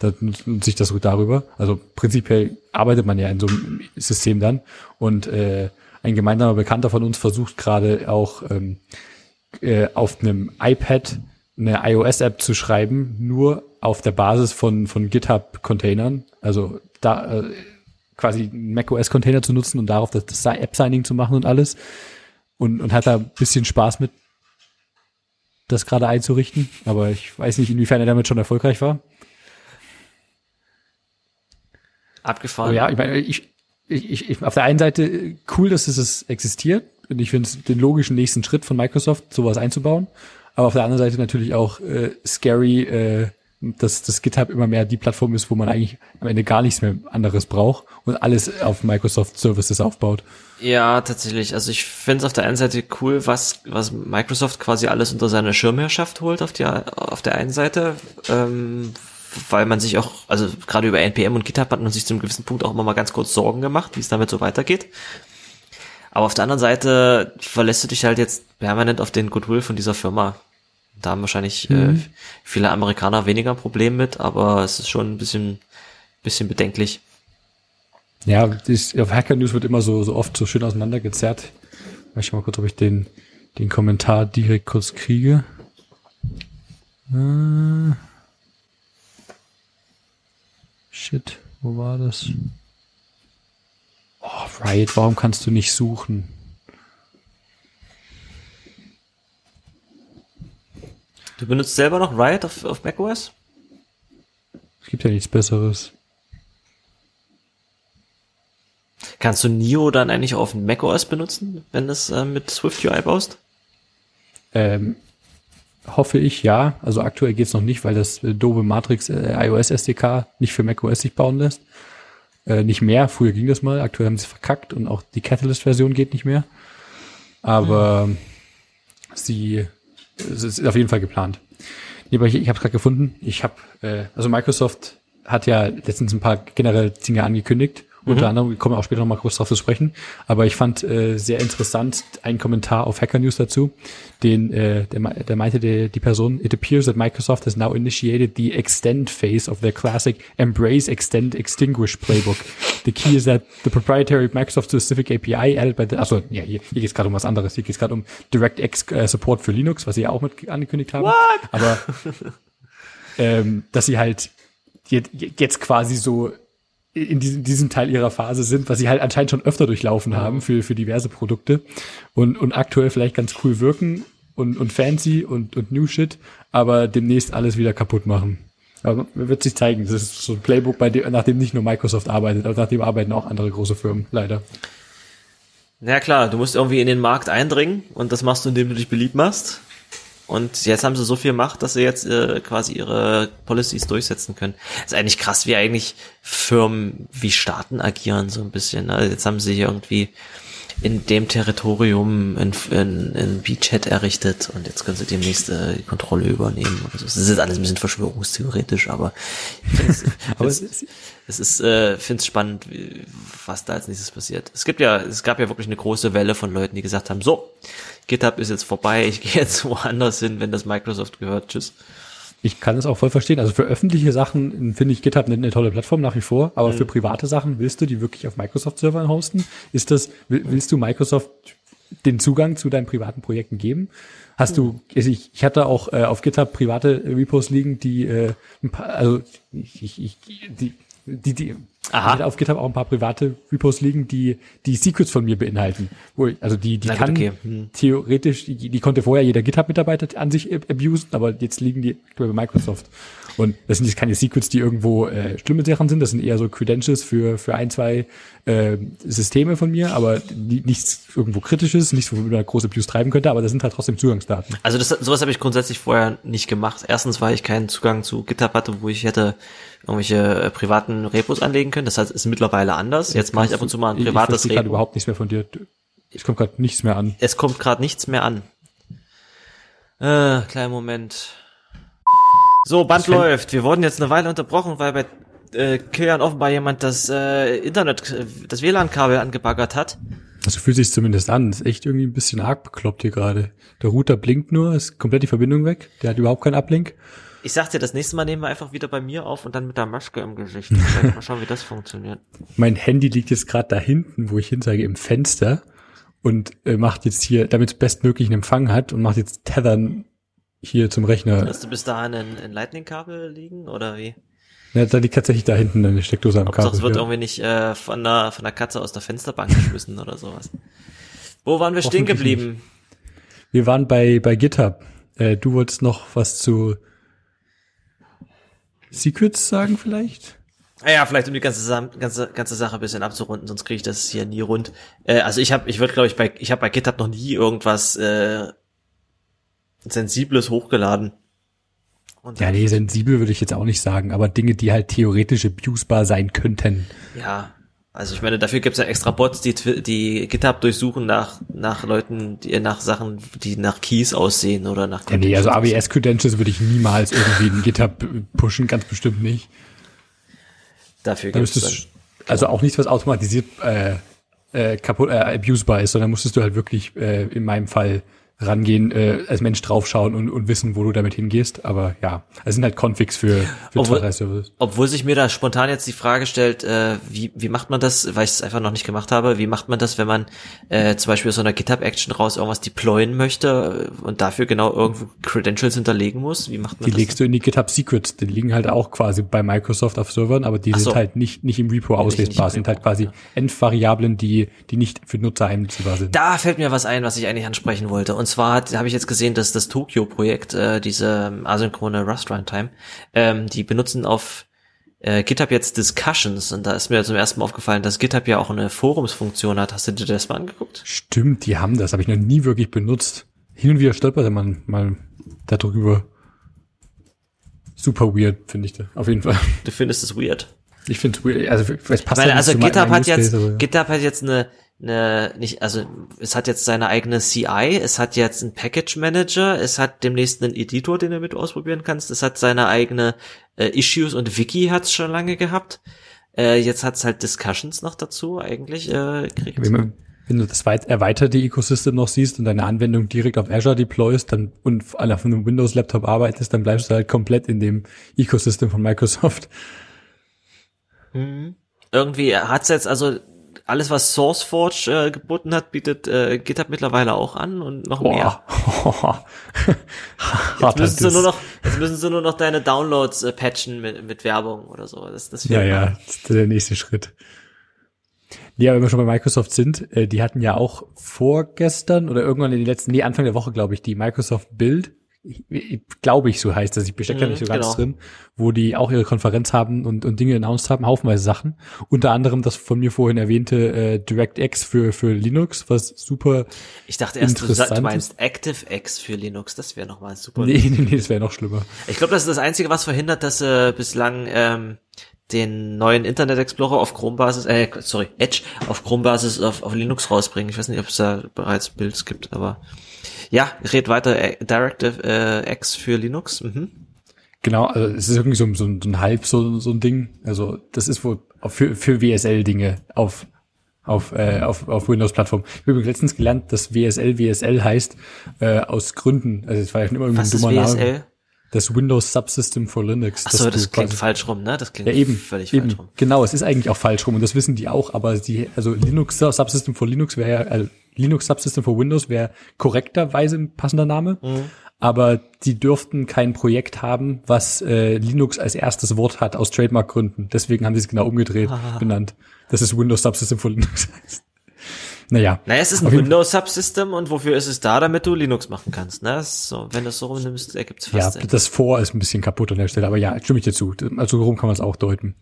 Da nutze ich das darüber. Also prinzipiell arbeitet man ja in so einem System dann. Und äh, ein gemeinsamer Bekannter von uns versucht gerade auch ähm, äh, auf einem iPad eine iOS-App zu schreiben, nur auf der Basis von, von GitHub-Containern. Also da äh, quasi macOS-Container zu nutzen und darauf das, das App-Signing zu machen und alles. Und, und hat da ein bisschen Spaß mit, das gerade einzurichten. Aber ich weiß nicht, inwiefern er damit schon erfolgreich war. Abgefahren. Aber ja, ich meine, ich, ich, ich, auf der einen Seite cool, dass es existiert. Und ich finde es den logischen nächsten Schritt von Microsoft, sowas einzubauen. Aber auf der anderen Seite natürlich auch äh, scary, äh, dass das GitHub immer mehr die Plattform ist, wo man eigentlich am Ende gar nichts mehr anderes braucht und alles auf Microsoft Services aufbaut. Ja, tatsächlich. Also ich finde es auf der einen Seite cool, was, was Microsoft quasi alles unter seine Schirmherrschaft holt auf, die, auf der einen Seite, ähm, weil man sich auch, also gerade über NPM und GitHub hat man sich zu einem gewissen Punkt auch immer mal ganz kurz Sorgen gemacht, wie es damit so weitergeht. Aber auf der anderen Seite verlässt du dich halt jetzt permanent auf den Goodwill von dieser Firma. Da haben wahrscheinlich äh, mhm. äh, viele Amerikaner weniger ein Problem mit, aber es ist schon ein bisschen, bisschen bedenklich. Ja, das, auf Hacker News wird immer so, so oft so schön auseinandergezerrt. Ich mal kurz, ob ich den, den Kommentar direkt kurz kriege. Äh, shit, wo war das? Oh, Riot, warum kannst du nicht suchen? Du benutzt selber noch Riot auf, auf macOS? Es gibt ja nichts Besseres. Kannst du Neo dann eigentlich auf macOS benutzen, wenn du es äh, mit Swift UI baust? Ähm, hoffe ich ja. Also aktuell geht's noch nicht, weil das äh, Dove Matrix äh, iOS SDK nicht für macOS sich bauen lässt. Äh, nicht mehr. Früher ging das mal. Aktuell haben sie es verkackt und auch die Catalyst-Version geht nicht mehr. Aber mhm. sie es ist auf jeden Fall geplant. Nee, aber ich, ich habe es gerade gefunden. Ich habe, äh, also Microsoft hat ja letztens ein paar generell Dinge angekündigt unter mhm. anderem, wir kommen auch später noch mal kurz drauf zu sprechen. Aber ich fand äh, sehr interessant einen Kommentar auf Hacker News dazu, den äh, der, der meinte der, die Person, it appears that Microsoft has now initiated the extend phase of their classic embrace, extend, extinguish playbook. The key is that the proprietary Microsoft specific API added by the, also ja, hier, hier geht es gerade um was anderes. Hier geht es gerade um DirectX äh, Support für Linux, was sie ja auch mit angekündigt haben. What? Aber ähm, dass sie halt jetzt quasi so in diesem, diesem Teil ihrer Phase sind, was sie halt anscheinend schon öfter durchlaufen haben für, für diverse Produkte und, und aktuell vielleicht ganz cool wirken und, und fancy und, und new shit, aber demnächst alles wieder kaputt machen. Aber wird sich zeigen. Das ist so ein Playbook, bei dem, nach dem nicht nur Microsoft arbeitet, aber nach dem arbeiten auch andere große Firmen, leider. Na klar, du musst irgendwie in den Markt eindringen und das machst du, indem du dich beliebt machst. Und jetzt haben sie so viel Macht, dass sie jetzt äh, quasi ihre Policies durchsetzen können. ist eigentlich krass, wie eigentlich Firmen wie Staaten agieren, so ein bisschen. Also jetzt haben sie hier irgendwie in dem Territorium in, in, in Beachhead errichtet und jetzt können sie demnächst äh, die Kontrolle übernehmen. Also es ist jetzt alles ein bisschen verschwörungstheoretisch, aber, es, aber es, ist, es ist, äh, finde es spannend, was da als nächstes passiert. Es gibt ja, es gab ja wirklich eine große Welle von Leuten, die gesagt haben, so, GitHub ist jetzt vorbei, ich gehe jetzt woanders hin, wenn das Microsoft gehört. Tschüss. Ich kann es auch voll verstehen. Also für öffentliche Sachen finde ich GitHub eine, eine, tolle Plattform nach wie vor, aber mhm. für private Sachen willst du die wirklich auf Microsoft-Servern hosten? Ist das, willst du Microsoft den Zugang zu deinen privaten Projekten geben? Hast mhm. du, also ich, ich hatte auch äh, auf GitHub private Repos liegen, die, äh, ein paar, also ich, ich, die, die, die, Aha. Ich auf GitHub auch ein paar private Repos liegen, die die Secrets von mir beinhalten. Also die die Na, kann okay. hm. theoretisch, die, die konnte vorher jeder GitHub-Mitarbeiter an sich abusen, aber jetzt liegen die bei Microsoft. Und das sind jetzt keine Secrets, die irgendwo äh, schlimme Sachen sind, das sind eher so Credentials für für ein, zwei äh, Systeme von mir, aber nichts irgendwo kritisches, nichts, womit man große Abuse treiben könnte, aber das sind halt trotzdem Zugangsdaten. Also das, sowas habe ich grundsätzlich vorher nicht gemacht. Erstens, weil ich keinen Zugang zu GitHub hatte, wo ich hätte irgendwelche äh, privaten Repos anlegen können. Das heißt, ist mittlerweile anders. Jetzt mache ich ab und zu mal ein privates ich, ich Repo. überhaupt nichts mehr von dir. Es kommt gerade nichts mehr an. Es kommt gerade nichts mehr an. Äh, kleinen Moment. So, Band läuft. Wir wurden jetzt eine Weile unterbrochen, weil bei äh, Kilian offenbar jemand das äh, Internet, das WLAN-Kabel angebaggert hat. Also fühlt sich zumindest an. Ist echt irgendwie ein bisschen arg bekloppt hier gerade. Der Router blinkt nur, ist komplett die Verbindung weg. Der hat überhaupt keinen Ablink. Ich sag dir, das nächste Mal nehmen wir einfach wieder bei mir auf und dann mit der Maske im Gesicht. mal schauen, wie das funktioniert. Mein Handy liegt jetzt gerade da hinten, wo ich hinzeige, im Fenster und äh, macht jetzt hier, damit es bestmöglichen Empfang hat und macht jetzt Tethern hier zum Rechner. Hast du bis dahin ein, ein Lightning-Kabel liegen oder wie? Ja, da liegt tatsächlich da hinten eine Steckdose am Kabel. Sonst wird ja. irgendwie nicht äh, von, der, von der Katze aus der Fensterbank geschmissen oder sowas. Wo waren wir stehen geblieben? Nicht. Wir waren bei, bei GitHub. Äh, du wolltest noch was zu Secrets sagen vielleicht? Ja, vielleicht um die ganze, ganze, ganze Sache ein bisschen abzurunden, sonst kriege ich das hier nie rund. Äh, also ich habe, ich würde glaube ich bei, ich habe bei GitHub noch nie irgendwas äh, Sensibles hochgeladen. Und ja, nee, sensibel würde ich jetzt auch nicht sagen, aber Dinge, die halt theoretisch abusbar sein könnten. Ja, also ich meine, dafür gibt's ja extra Bots, die, die GitHub durchsuchen nach, nach Leuten, die nach Sachen, die nach Keys aussehen oder nach ja, Nee, also AWS-Credentials würde ich niemals irgendwie in GitHub pushen, ganz bestimmt nicht. Dafür gibt's dann, Also auch nichts, was automatisiert äh, äh, kaputt, äh, abusbar ist, sondern musstest du halt wirklich äh, in meinem Fall rangehen, äh, als Mensch draufschauen und, und wissen, wo du damit hingehst. Aber ja, es sind halt Configs für, für obwohl, zwei, drei Services. Obwohl sich mir da spontan jetzt die Frage stellt, äh, wie, wie macht man das, weil ich es einfach noch nicht gemacht habe, wie macht man das, wenn man äh, zum Beispiel aus so einer GitHub-Action raus irgendwas deployen möchte und dafür genau irgendwo Credentials hinterlegen muss? Wie macht man die das? Die legst du in die GitHub Secrets, die liegen halt auch quasi bei Microsoft auf Servern, aber die so. sind halt nicht, nicht im Repo auslesbar, sind halt quasi ja. Endvariablen, die, die nicht für Nutzer einlesbar sind. Da fällt mir was ein, was ich eigentlich ansprechen wollte. Und zwar habe ich jetzt gesehen, dass das Tokyo-Projekt, äh, diese asynchrone Rust Runtime, ähm, die benutzen auf äh, GitHub jetzt Discussions und da ist mir zum ersten Mal aufgefallen, dass GitHub ja auch eine Forumsfunktion hat. Hast du dir das mal angeguckt? Stimmt, die haben das, habe ich noch nie wirklich benutzt. Hin und wieder stolpert man mal darüber. Super weird, finde ich da, auf jeden Fall. Du findest es weird? Ich finde es weird, also es passt meine, also GitHub hat jetzt, GitHub hat jetzt eine eine, nicht, also es hat jetzt seine eigene CI, es hat jetzt einen Package Manager, es hat demnächst einen Editor, den du mit ausprobieren kannst, es hat seine eigene äh, Issues und Wiki hat's schon lange gehabt. Äh, jetzt hat's halt Discussions noch dazu eigentlich äh, kriegt. Wenn, wenn du das weit erweiterte Ecosystem noch siehst und deine Anwendung direkt auf Azure deployst dann und auf einem Windows-Laptop arbeitest, dann bleibst du halt komplett in dem Ecosystem von Microsoft. Mhm. Irgendwie hat's jetzt also alles, was SourceForge äh, geboten hat, bietet äh, GitHub mittlerweile auch an und noch Boah. mehr. jetzt, müssen sie nur noch, jetzt müssen sie nur noch deine Downloads äh, patchen mit, mit Werbung oder so. Das, das ja, ja, das ist der nächste Schritt. Ja, wenn wir schon bei Microsoft sind, äh, die hatten ja auch vorgestern oder irgendwann in den letzten, nee, Anfang der Woche, glaube ich, die Microsoft Build glaube ich, so heißt das. Ich bestecke da nicht so ganz genau. drin, wo die auch ihre Konferenz haben und, und Dinge announced haben, haufenweise Sachen. Unter anderem das von mir vorhin erwähnte äh, DirectX für, für Linux, was super Ich dachte erst, du, du meinst ActiveX für Linux, das wäre nochmal super. Nee, nee, nee, das wäre noch schlimmer. Ich glaube, das ist das Einzige, was verhindert, dass äh, bislang ähm, den neuen Internet Explorer auf Chrome-Basis, äh, sorry, Edge auf Chrome-Basis auf, auf Linux rausbringen. Ich weiß nicht, ob es da bereits Builds gibt, aber ja, red weiter. Äh, Directive äh, X für Linux. Mhm. Genau, also es ist irgendwie so, so, so ein Halb so, so ein Ding. Also das ist wohl für, für WSL-Dinge auf auf, äh, auf, auf Windows-Plattform. Ich habe letztens gelernt, dass WSL WSL heißt, äh, aus Gründen. Also es war ja immer irgendwie ein dummer Name. Das Windows Subsystem for Linux. Ach so, das klingt falsch rum, ne? Das klingt ja, eben, völlig eben. falsch rum. Genau, es ist eigentlich auch falsch rum und das wissen die auch, aber die, also Linux Subsystem for Linux wäre ja, also Linux Subsystem for Windows wäre korrekterweise ein passender Name. Mhm. aber die dürften kein Projekt haben, was äh, Linux als erstes Wort hat aus Trademark-Gründen. Deswegen haben sie es genau umgedreht Ah. benannt. Das ist Windows Subsystem für Linux heißt. Naja. Naja, es ist ein Windows-Subsystem und wofür ist es da, damit du Linux machen kannst, ne? So, wenn du es so rumnimmst, ergibt es Ja, fast Sinn. das Vor ist ein bisschen kaputt an der Stelle, aber ja, stimme ich dir zu. Also rum kann man es auch deuten.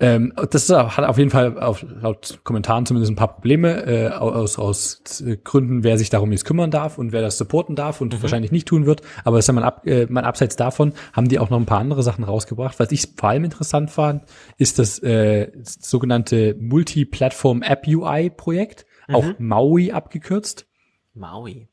Ähm, das ist, hat auf jeden Fall auf, laut Kommentaren zumindest ein paar Probleme äh, aus, aus Gründen, wer sich darum jetzt kümmern darf und wer das supporten darf und wahrscheinlich nicht tun wird. Aber das ist ja mal, ab, äh, mal abseits davon, haben die auch noch ein paar andere Sachen rausgebracht. Was ich vor allem interessant fand, ist das äh, sogenannte Multi-Platform App UI Projekt, auch MAUI abgekürzt Maui.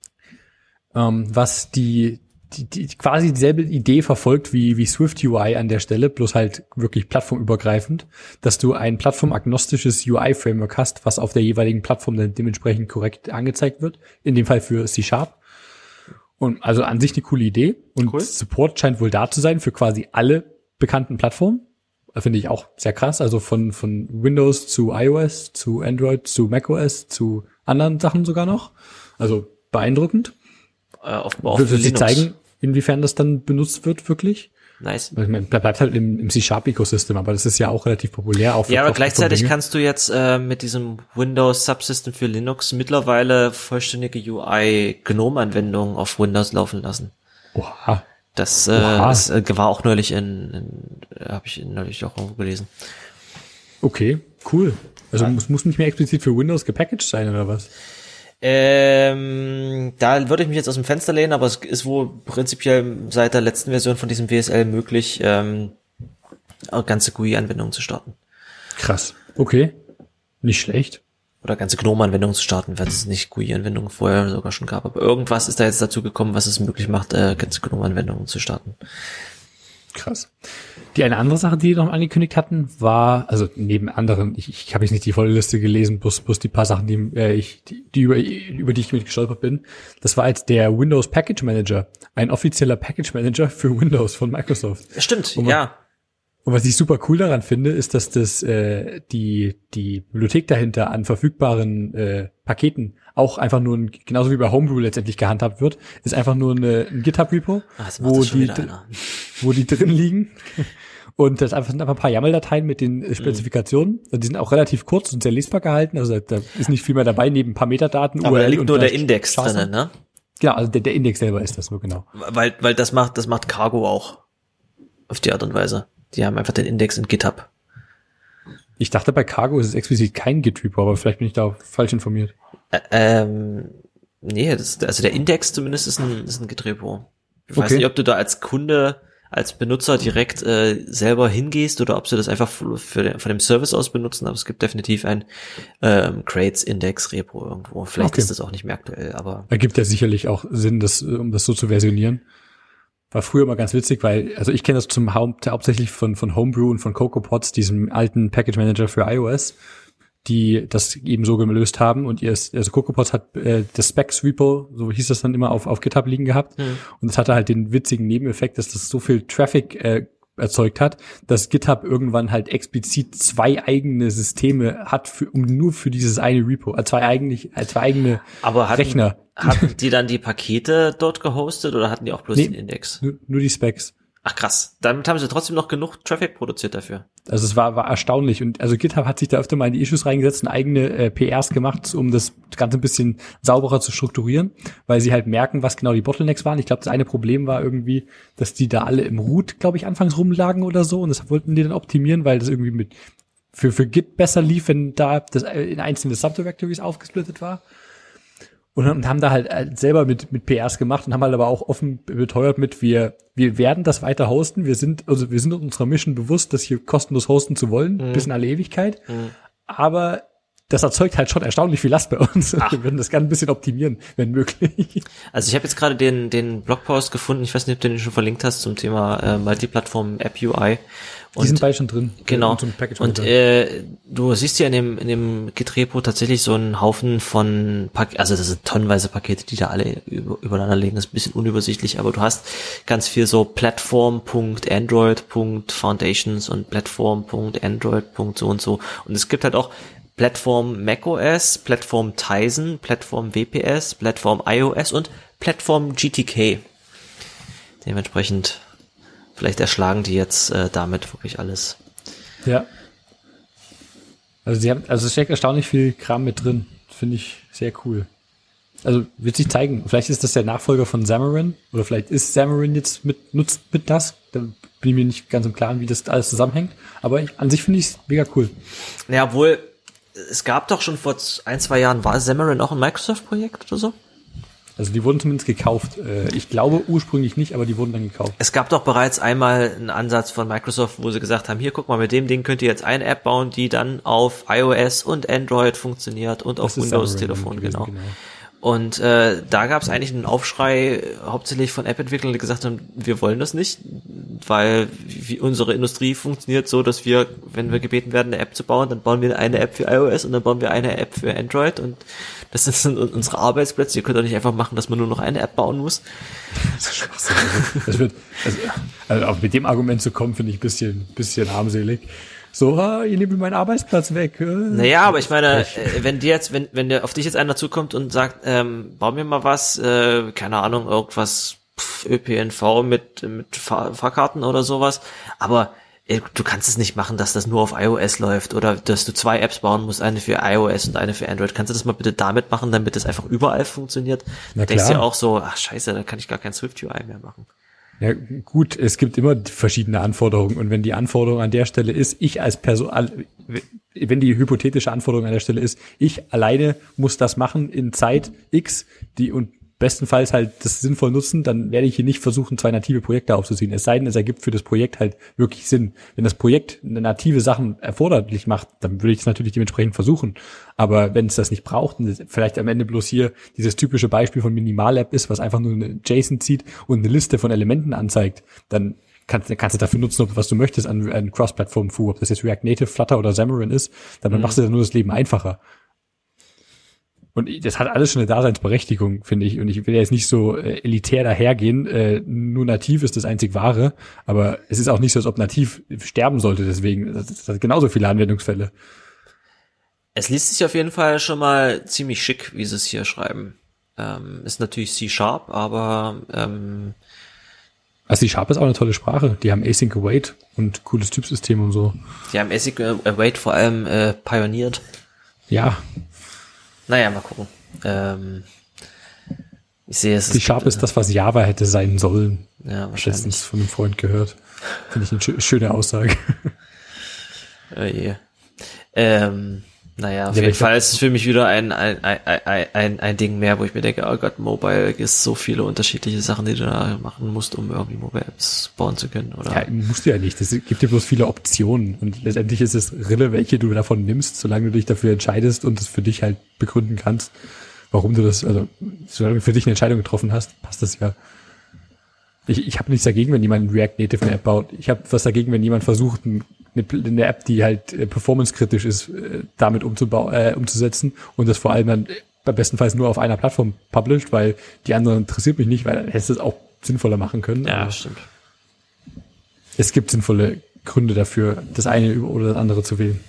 ähm, was die, die, die quasi dieselbe Idee verfolgt wie, wie Swift UI an der Stelle, bloß halt wirklich plattformübergreifend, dass du ein plattformagnostisches UI-Framework hast, was auf der jeweiligen Plattform dann dementsprechend korrekt angezeigt wird, in dem Fall für C-Sharp. Und also an sich eine coole Idee. Und Cool. Support scheint wohl da zu sein für quasi alle bekannten Plattformen. Finde ich auch sehr krass. Also von, von Windows zu iOS, zu Android, zu macOS, zu anderen Sachen sogar noch. Also beeindruckend. Äh, offenbar auch Würde für sie Linux. zeigen, inwiefern das dann benutzt wird, wirklich? Nice. Ich meine, bleibt halt im, im C-Sharp-Ecosystem, aber das ist ja auch relativ populär. Für Ja, aber gleichzeitig kannst du jetzt äh, mit diesem Windows Subsystem für Linux mittlerweile vollständige UI GNOME-Anwendungen auf Windows laufen lassen. Oha. Das, äh, Oha. das äh, war auch neulich in, in habe ich neulich auch irgendwo gelesen. Okay, cool. Also muss, muss nicht mehr explizit für Windows gepackaged sein, oder was? Ähm, da würde ich mich jetzt aus dem Fenster lehnen, aber es ist wohl prinzipiell seit der letzten Version von diesem WSL möglich, ähm, ganze GUI-Anwendungen zu starten. Krass. Okay. Nicht schlecht. Oder ganze GNOME-Anwendungen zu starten, wenn es nicht GUI-Anwendungen vorher sogar schon gab. Aber irgendwas ist da jetzt dazu gekommen, was es möglich macht, äh, ganze GNOME-Anwendungen zu starten. Krass. Die eine andere Sache, die die noch angekündigt hatten, war, also neben anderen, ich, ich habe jetzt nicht die volle Liste gelesen, bloß, bloß die paar Sachen, die, äh, ich, die, die über, über die ich mit gestolpert bin. Das war jetzt der Windows Package Manager, ein offizieller Package Manager für Windows von Microsoft. Stimmt, man- ja. Und was ich super cool daran finde, ist, dass das äh, die die Bibliothek dahinter an verfügbaren äh, Paketen auch einfach nur ein, genauso wie bei Homebrew letztendlich gehandhabt wird, ist einfach nur eine, ein GitHub-Repo, Ah, jetzt macht wo die wo die drin liegen. Und das einfach sind einfach ein paar YAML-Dateien mit den äh, Spezifikationen. Und die sind auch relativ kurz und sehr lesbar gehalten. Also da, da ist nicht viel mehr dabei, neben ein paar Metadaten. Aber da URL liegt und nur der Index drinnen, ne? Genau, also der, der Index selber ist das nur genau. Weil, weil das macht, das macht Cargo auch. Auf die Art und Weise. Die haben einfach den Index in GitHub. Ich dachte, bei Cargo ist es explizit kein Git-Repo, aber vielleicht bin ich da falsch informiert. Ä ähm, nee, das, also der Index zumindest ist ein, ist ein Git-Repo. Ich weiß Okay. nicht, ob du da als Kunde, als Benutzer direkt äh, selber hingehst oder ob sie das einfach für, den, von dem Service aus benutzen, aber es gibt definitiv ein ähm, Crates Index Repo irgendwo. Vielleicht Okay. ist das auch nicht mehr aktuell, aber Ergibt ja sicherlich auch Sinn, das, um das so zu versionieren. War früher immer ganz witzig, weil, also ich kenne das zum Haupt, hauptsächlich von, von Homebrew und von CocoaPods, diesem alten Package Manager für iOS, die das eben so gelöst haben und ihr, also CocoaPods hat äh, das Specs Repo, so hieß das dann immer, auf, auf GitHub liegen gehabt. Und das hatte halt den witzigen Nebeneffekt, dass das so viel Traffic äh, erzeugt hat, dass GitHub irgendwann halt explizit zwei eigene Systeme hat, für, um nur für dieses eine Repo, äh, zwei eigentlich, äh, zwei eigene aber hatten, Rechner. hatten die dann die Pakete dort gehostet oder hatten die auch bloß Nee. den Index? Nur, nur die Specs. Ach krass, damit haben sie trotzdem noch genug Traffic produziert dafür. Also es war, war erstaunlich. Und also GitHub hat sich da öfter mal in die Issues reingesetzt und eigene äh, PRs gemacht, um das Ganze ein bisschen sauberer zu strukturieren, weil sie halt merken, was genau die Bottlenecks waren. Ich glaube, das eine Problem war irgendwie, dass die da alle im Root, glaube ich, anfangs rumlagen oder so. Und das wollten die dann optimieren, weil das irgendwie mit für, für Git besser lief, wenn da das äh, in einzelne Subdirectories aufgesplittet war. Und haben- haben da halt äh, selber mit, mit PRs gemacht und haben halt aber auch offen beteuert mit, wir, wir werden das weiter hosten. Wir sind, also wir sind uns unserer Mission bewusst, das hier kostenlos hosten zu wollen, bis in alle Ewigkeit. Aber das erzeugt halt schon erstaunlich viel Last bei uns. Wir würden das gerne ein bisschen optimieren, wenn möglich. Also ich habe jetzt gerade den, den Blogpost gefunden, ich weiß nicht, ob du den schon verlinkt hast zum Thema äh, Multiplattform App UI. Die sind beide schon drin. Genau. Und Und äh, du siehst ja in dem, in dem Git-Repo tatsächlich so einen Haufen von Pak also das sind tonnenweise Pakete, die da alle über, übereinander liegen. Das ist ein bisschen unübersichtlich, aber du hast ganz viel so Plattform.android.foundations und Plattform.android. so und so. Und es gibt halt auch Plattform macOS, Plattform Tizen, Plattform WPS, Plattform iOS und Plattform GTK. Dementsprechend, vielleicht erschlagen die jetzt äh, damit wirklich alles. Ja. Also sie haben, also es steckt erstaunlich viel Kram mit drin. Finde ich sehr cool. Also wird sich zeigen. Vielleicht ist das der Nachfolger von Xamarin oder vielleicht ist Xamarin jetzt mit nutzt mit das. Da bin ich mir nicht ganz im Klaren, wie das alles zusammenhängt. Aber ich, an sich finde ich es mega cool. Ja, obwohl es gab doch schon vor ein zwei Jahren war Xamarin auch ein Microsoft-Projekt oder so? Also die wurden zumindest gekauft. Äh, Ich glaube ursprünglich nicht, aber die wurden dann gekauft. Es gab doch bereits einmal einen Ansatz von Microsoft, wo sie gesagt haben, hier guck mal, mit dem Ding könnt ihr jetzt eine App bauen, die dann auf iOS und Android funktioniert und auf Das Windows-Telefon, gewesen, genau. Und äh, da gab es eigentlich einen Aufschrei, hauptsächlich von App-Entwicklern, die gesagt haben, wir wollen das nicht, weil wie unsere Industrie funktioniert so, dass wir, wenn wir gebeten werden, eine App zu bauen, dann bauen wir eine App für iOS und dann bauen wir eine App für Android und das sind unsere Arbeitsplätze. Ihr könnt doch nicht einfach machen, dass man nur noch eine App bauen muss. Das wird, also, also auch mit dem Argument zu kommen, finde ich ein bisschen, bisschen armselig. So, ah, ihr nehmt mir meinen Arbeitsplatz weg. äh. Naja, aber ich meine, äh, wenn dir jetzt, wenn, wenn der auf dich jetzt einer zukommt und sagt, ähm, bau mir mal was, äh, keine Ahnung, irgendwas pff, ÖPNV mit, mit Fahr Fahrkarten oder sowas, aber äh, du kannst es nicht machen, dass das nur auf iOS läuft oder dass du zwei Apps bauen musst, eine für iOS und eine für Android. Kannst du das mal bitte damit machen, damit das einfach überall funktioniert? Na Denkst klar. dir auch so, ach scheiße, da kann ich gar kein Swift UI mehr machen. Ja, gut, es gibt immer verschiedene Anforderungen. Und wenn die Anforderung an der Stelle ist, ich als Person, wenn die hypothetische Anforderung an der Stelle ist, ich alleine muss das machen in Zeit X, die und bestenfalls halt das sinnvoll nutzen, dann werde ich hier nicht versuchen, zwei native Projekte aufzuziehen. Es sei denn, es ergibt für das Projekt halt wirklich Sinn. Wenn das Projekt native Sachen erforderlich macht, dann würde ich es natürlich dementsprechend versuchen. Aber wenn es das nicht braucht und vielleicht am Ende bloß hier dieses typische Beispiel von Minimal-App ist, was einfach nur eine JSON zieht und eine Liste von Elementen anzeigt, dann kannst, kannst du dafür nutzen, ob, was du möchtest an, an Cross-Platform-Fu, ob das jetzt React Native, Flutter oder Xamarin ist, dann machst du dann nur das Leben einfacher. Und das hat alles schon eine Daseinsberechtigung, finde ich. Und ich will jetzt nicht so äh, elitär dahergehen. Äh, nur nativ ist das einzig wahre. Aber es ist auch nicht so, als ob nativ sterben sollte. Deswegen, das, das hat genauso viele Anwendungsfälle. Es liest sich auf jeden Fall schon mal ziemlich schick, wie sie es hier schreiben. Ähm, ist natürlich C-Sharp, aber ähm, Also die Sharp ist auch eine tolle Sprache. Die haben Async Await und cooles Typsystem und so. die haben Async Await vor allem äh, pioniert. Ja, Naja, mal gucken. Ähm, ich sehe es. die Sharp gibt, ist das, was Java hätte sein sollen. Ja, wahrscheinlich. Letztens von einem Freund gehört. Finde ich eine schö- schöne Aussage. Oh je. Ähm, naja, auf Ja, jeden Fall ist es für mich wieder ein, ein, ein, ein, ein, Ding mehr, wo ich mir denke, oh Gott, Mobile ist so viele unterschiedliche Sachen, die du da machen musst, um irgendwie Mobile Apps bauen zu können, oder? Ja, musst du ja nicht. Es gibt dir bloß viele Optionen. Und letztendlich ist es Rille, welche du davon nimmst, solange du dich dafür entscheidest und es für dich halt begründen kannst, warum du das, also solange du für dich eine Entscheidung getroffen hast, passt das ja. Ich, ich habe nichts dagegen, wenn jemand React Native eine App baut. Ich habe was dagegen, wenn jemand versucht, ein- eine, App, die halt äh, performancekritisch ist, äh, damit äh, umzusetzen und das vor allem dann äh, bestenfalls nur auf einer Plattform published, weil die andere interessiert mich nicht, weil dann hättest du es auch sinnvoller machen können. ja, Aber- stimmt. es gibt sinnvolle Gründe dafür, das eine oder das andere zu wählen.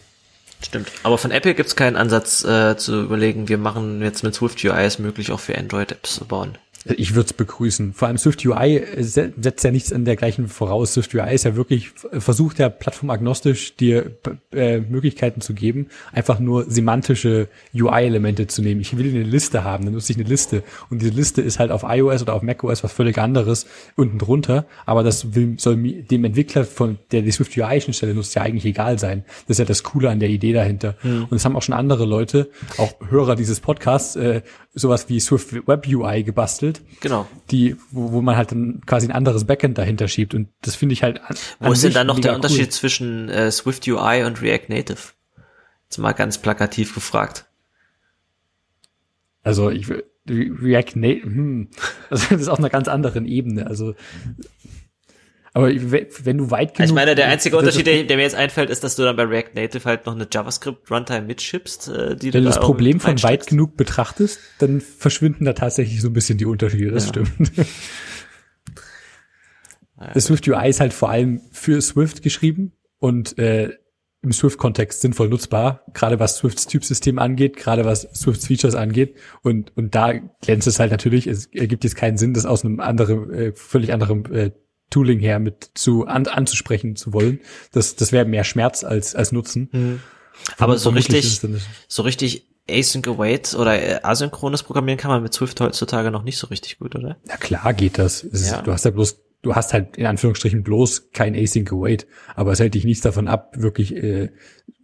Stimmt. Aber von Apple gibt es keinen Ansatz äh, zu überlegen, wir machen jetzt mit Swift UI es möglich, auch für Android-Apps zu bauen. Ich würde es begrüßen. Vor allem Swift UI se- setzt ja nichts an dergleichen voraus. Swift UI ist ja wirklich äh, versucht ja plattformagnostisch dir äh, Möglichkeiten zu geben, einfach nur semantische UI-Elemente zu nehmen. Ich will eine Liste haben, dann nutze ich eine Liste und diese Liste ist halt auf iOS oder auf macOS was völlig anderes unten drunter. Aber das will, soll dem Entwickler von der die Swift UI-Schnittstelle nutzt ja eigentlich egal sein. Das ist ja das Coole an der Idee dahinter. Und es haben auch schon andere Leute, auch Hörer dieses Podcasts, äh, sowas wie Swift Web UI gebastelt Genau. die, wo, wo man halt dann quasi ein anderes Backend dahinter schiebt. Und das finde ich halt. An, Wo ist denn dann noch der Unterschied Cool. zwischen äh, Swift UI und React Native? Jetzt mal ganz plakativ gefragt. Also ich will- Re- React Native, hm, also das ist auf einer ganz anderen Ebene. Also aber we- wenn du weit genug. Ich meine, der einzige Unterschied, der, der mir jetzt einfällt, ist, dass du dann bei React Native halt noch eine JavaScript-Runtime mitschippst, äh, die Wenn du da das Problem von weit genug betrachtest, dann verschwinden da tatsächlich so ein bisschen die Unterschiede, das Ja. stimmt. Das Swift UI ist halt vor allem für Swift geschrieben und äh, im Swift-Kontext sinnvoll nutzbar, gerade was Swifts Typsystem angeht, gerade was Swifts Features angeht. Und, und da glänzt es halt natürlich, es ergibt jetzt keinen Sinn, das aus einem anderen, äh, völlig anderen äh, Tooling her mit zu an, anzusprechen zu wollen. Das, das wäre mehr Schmerz als, als Nutzen. Mhm. Aber so richtig, so richtig Async Await oder äh, asynchrones Programmieren kann man mit Swift heutzutage noch nicht so richtig gut, oder? Na klar geht das. ja. du hast ja bloß, du hast halt in Anführungsstrichen bloß kein Async Await, aber es hält dich nichts davon ab, wirklich äh,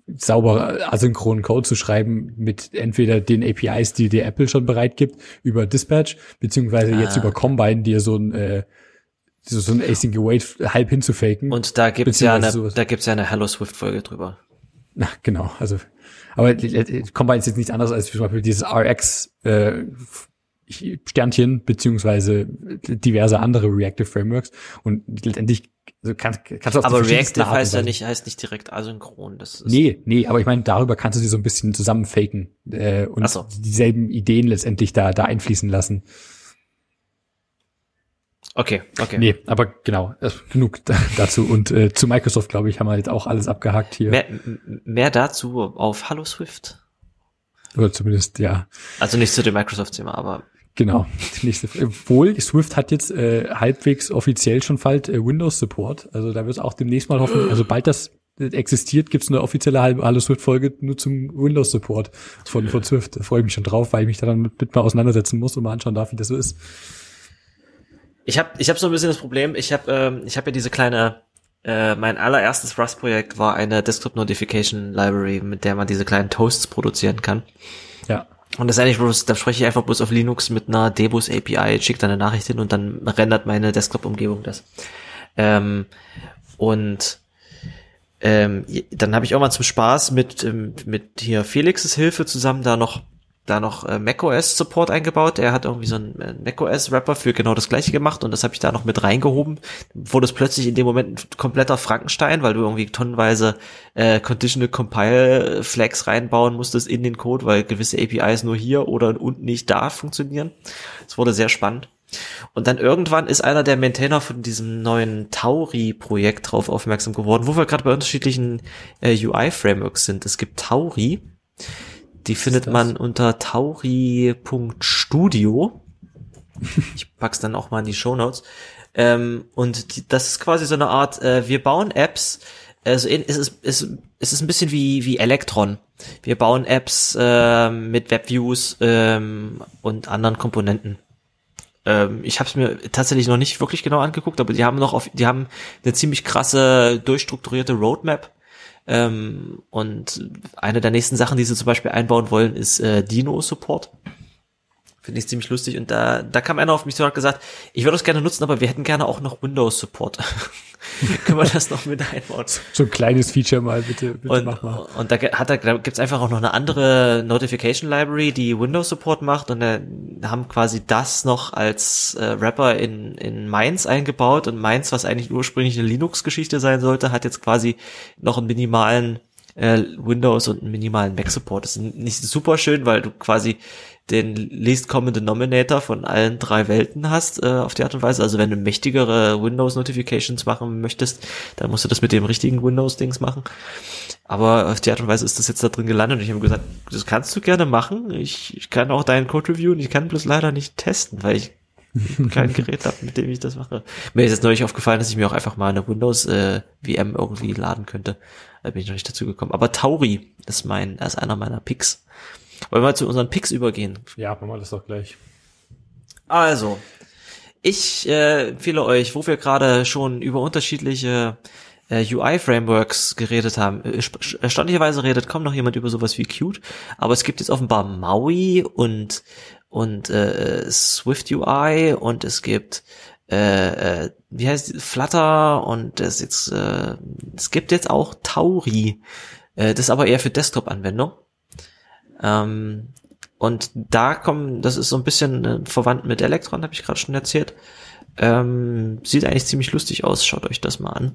sauber asynchronen Code zu schreiben mit entweder den APIs, die dir Apple schon bereit gibt, über Dispatch, beziehungsweise ah. jetzt über Combine, dir so ein äh, so ein Async Await halb hinzufaken. Und da gibt's ja eine, sowas. da gibt's ja eine Hello Swift Folge drüber. Na, genau. Also aber Combine ist jetzt nichts anderes als zum Beispiel dieses RX äh, Sternchen beziehungsweise diverse andere Reactive Frameworks und letztendlich also kannst, kannst du auf Aber Reactive heißt ja nicht heißt nicht direkt asynchron. Das ist nee, nee, aber ich meine, darüber kannst du sie so ein bisschen zusammenfaken äh, und so. dieselben Ideen letztendlich da da einfließen lassen. Okay, okay. Nee, aber genau, genug dazu. Und äh, zu Microsoft, glaube ich, haben wir jetzt auch alles abgehakt hier. Mehr, mehr dazu auf Hallo Swift. Oder zumindest, ja. Also nicht zu dem Microsoft-Thema, aber. Genau. Nächste, obwohl Swift hat jetzt äh, halbwegs offiziell schon bald äh, Windows-Support. Also da wird es auch demnächst mal hoffen, also bald das existiert, gibt es eine offizielle Hallo Swift-Folge nur zum Windows-Support von, von Swift. Da freue ich mich schon drauf, weil ich mich da dann mit, mit mal auseinandersetzen muss und mal anschauen darf, wie das so ist. Ich habe ich hab so ein bisschen das Problem, ich habe ähm, ich hab ja diese kleine, äh, mein allererstes Rust-Projekt war eine Desktop Notification Library, mit der man diese kleinen Toasts produzieren kann. Ja. Und das ist eigentlich bloß, da spreche ich einfach bloß auf Linux mit einer Debus API, schicke da eine Nachricht hin und dann rendert meine Desktop-Umgebung das. Ähm, und ähm, dann habe ich auch mal zum Spaß mit, ähm, mit hier Felixes Hilfe zusammen da noch da noch äh, macOS Support eingebaut. Er hat irgendwie so einen äh, macOS Wrapper für genau das gleiche gemacht und das habe ich da noch mit reingehoben. Wurde es plötzlich in dem Moment ein kompletter Frankenstein, weil du irgendwie tonnenweise äh, Conditional Compile Flags reinbauen musstest in den Code, weil gewisse APIs nur hier oder und nicht da funktionieren. Es wurde sehr spannend. Und dann irgendwann ist einer der Maintainer von diesem neuen Tauri-Projekt drauf aufmerksam geworden, wo wir gerade bei unterschiedlichen äh, UI-Frameworks sind. Es gibt Tauri, die findet man unter tauri.studio. Ich pack's dann auch mal in die Show Notes. Ähm, und die, das ist quasi so eine Art, äh, wir bauen Apps, also es ist, es, es ist ein bisschen wie, wie Electron. Wir bauen Apps äh, mit Webviews ähm, und anderen Komponenten. Ähm, ich habe es mir tatsächlich noch nicht wirklich genau angeguckt, aber die haben noch auf, die haben eine ziemlich krasse durchstrukturierte Roadmap ähm, und eine der nächsten Sachen, die sie zum Beispiel einbauen wollen, ist äh, Dino-Support. Finde ich ziemlich lustig. Und da, da kam einer auf mich zu und hat gesagt, ich würde es gerne nutzen, aber wir hätten gerne auch noch Windows-Support. Können wir das noch mit einbauen? So ein kleines Feature mal, bitte, bitte und, mach mal. Und da hat er, da gibt's einfach auch noch eine andere Notification Library, die Windows Support macht und da haben quasi das noch als äh, Wrapper in, in Mainz eingebaut und Mainz, was eigentlich ursprünglich eine Linux-Geschichte sein sollte, hat jetzt quasi noch einen minimalen äh, Windows und einen minimalen Mac Support. Das ist nicht super schön, weil du quasi den least common denominator von allen drei Welten hast äh, auf die Art und Weise. Also wenn du mächtigere Windows Notifications machen möchtest, dann musst du das mit dem richtigen Windows Dings machen. Aber auf die Art und Weise ist das jetzt da drin gelandet und ich habe gesagt, das kannst du gerne machen. Ich, ich kann auch deinen Code reviewen. Ich kann bloß leider nicht testen, weil ich kein Gerät habe, mit dem ich das mache. Mir ist jetzt neulich aufgefallen, dass ich mir auch einfach mal eine Windows äh, VM irgendwie laden könnte. Da bin ich noch nicht dazu gekommen. Aber Tauri ist mein, er ist einer meiner Picks. Wollen wir zu unseren Picks übergehen? Ja, machen wir das doch gleich. Also, ich äh, empfehle euch, wo wir gerade schon über unterschiedliche äh, UI-Frameworks geredet haben. Äh, erstaunlicherweise redet kaum noch jemand über sowas wie Qt, aber es gibt jetzt offenbar Maui und und äh, Swift UI und es gibt äh, äh, wie heißt Flutter und es jetzt äh, es gibt jetzt auch Tauri. Äh, das ist aber eher für Desktop-Anwendung. Ähm, und da kommen, das ist so ein bisschen äh, verwandt mit Electron, habe ich gerade schon erzählt. Ähm, sieht eigentlich ziemlich lustig aus, schaut euch das mal an.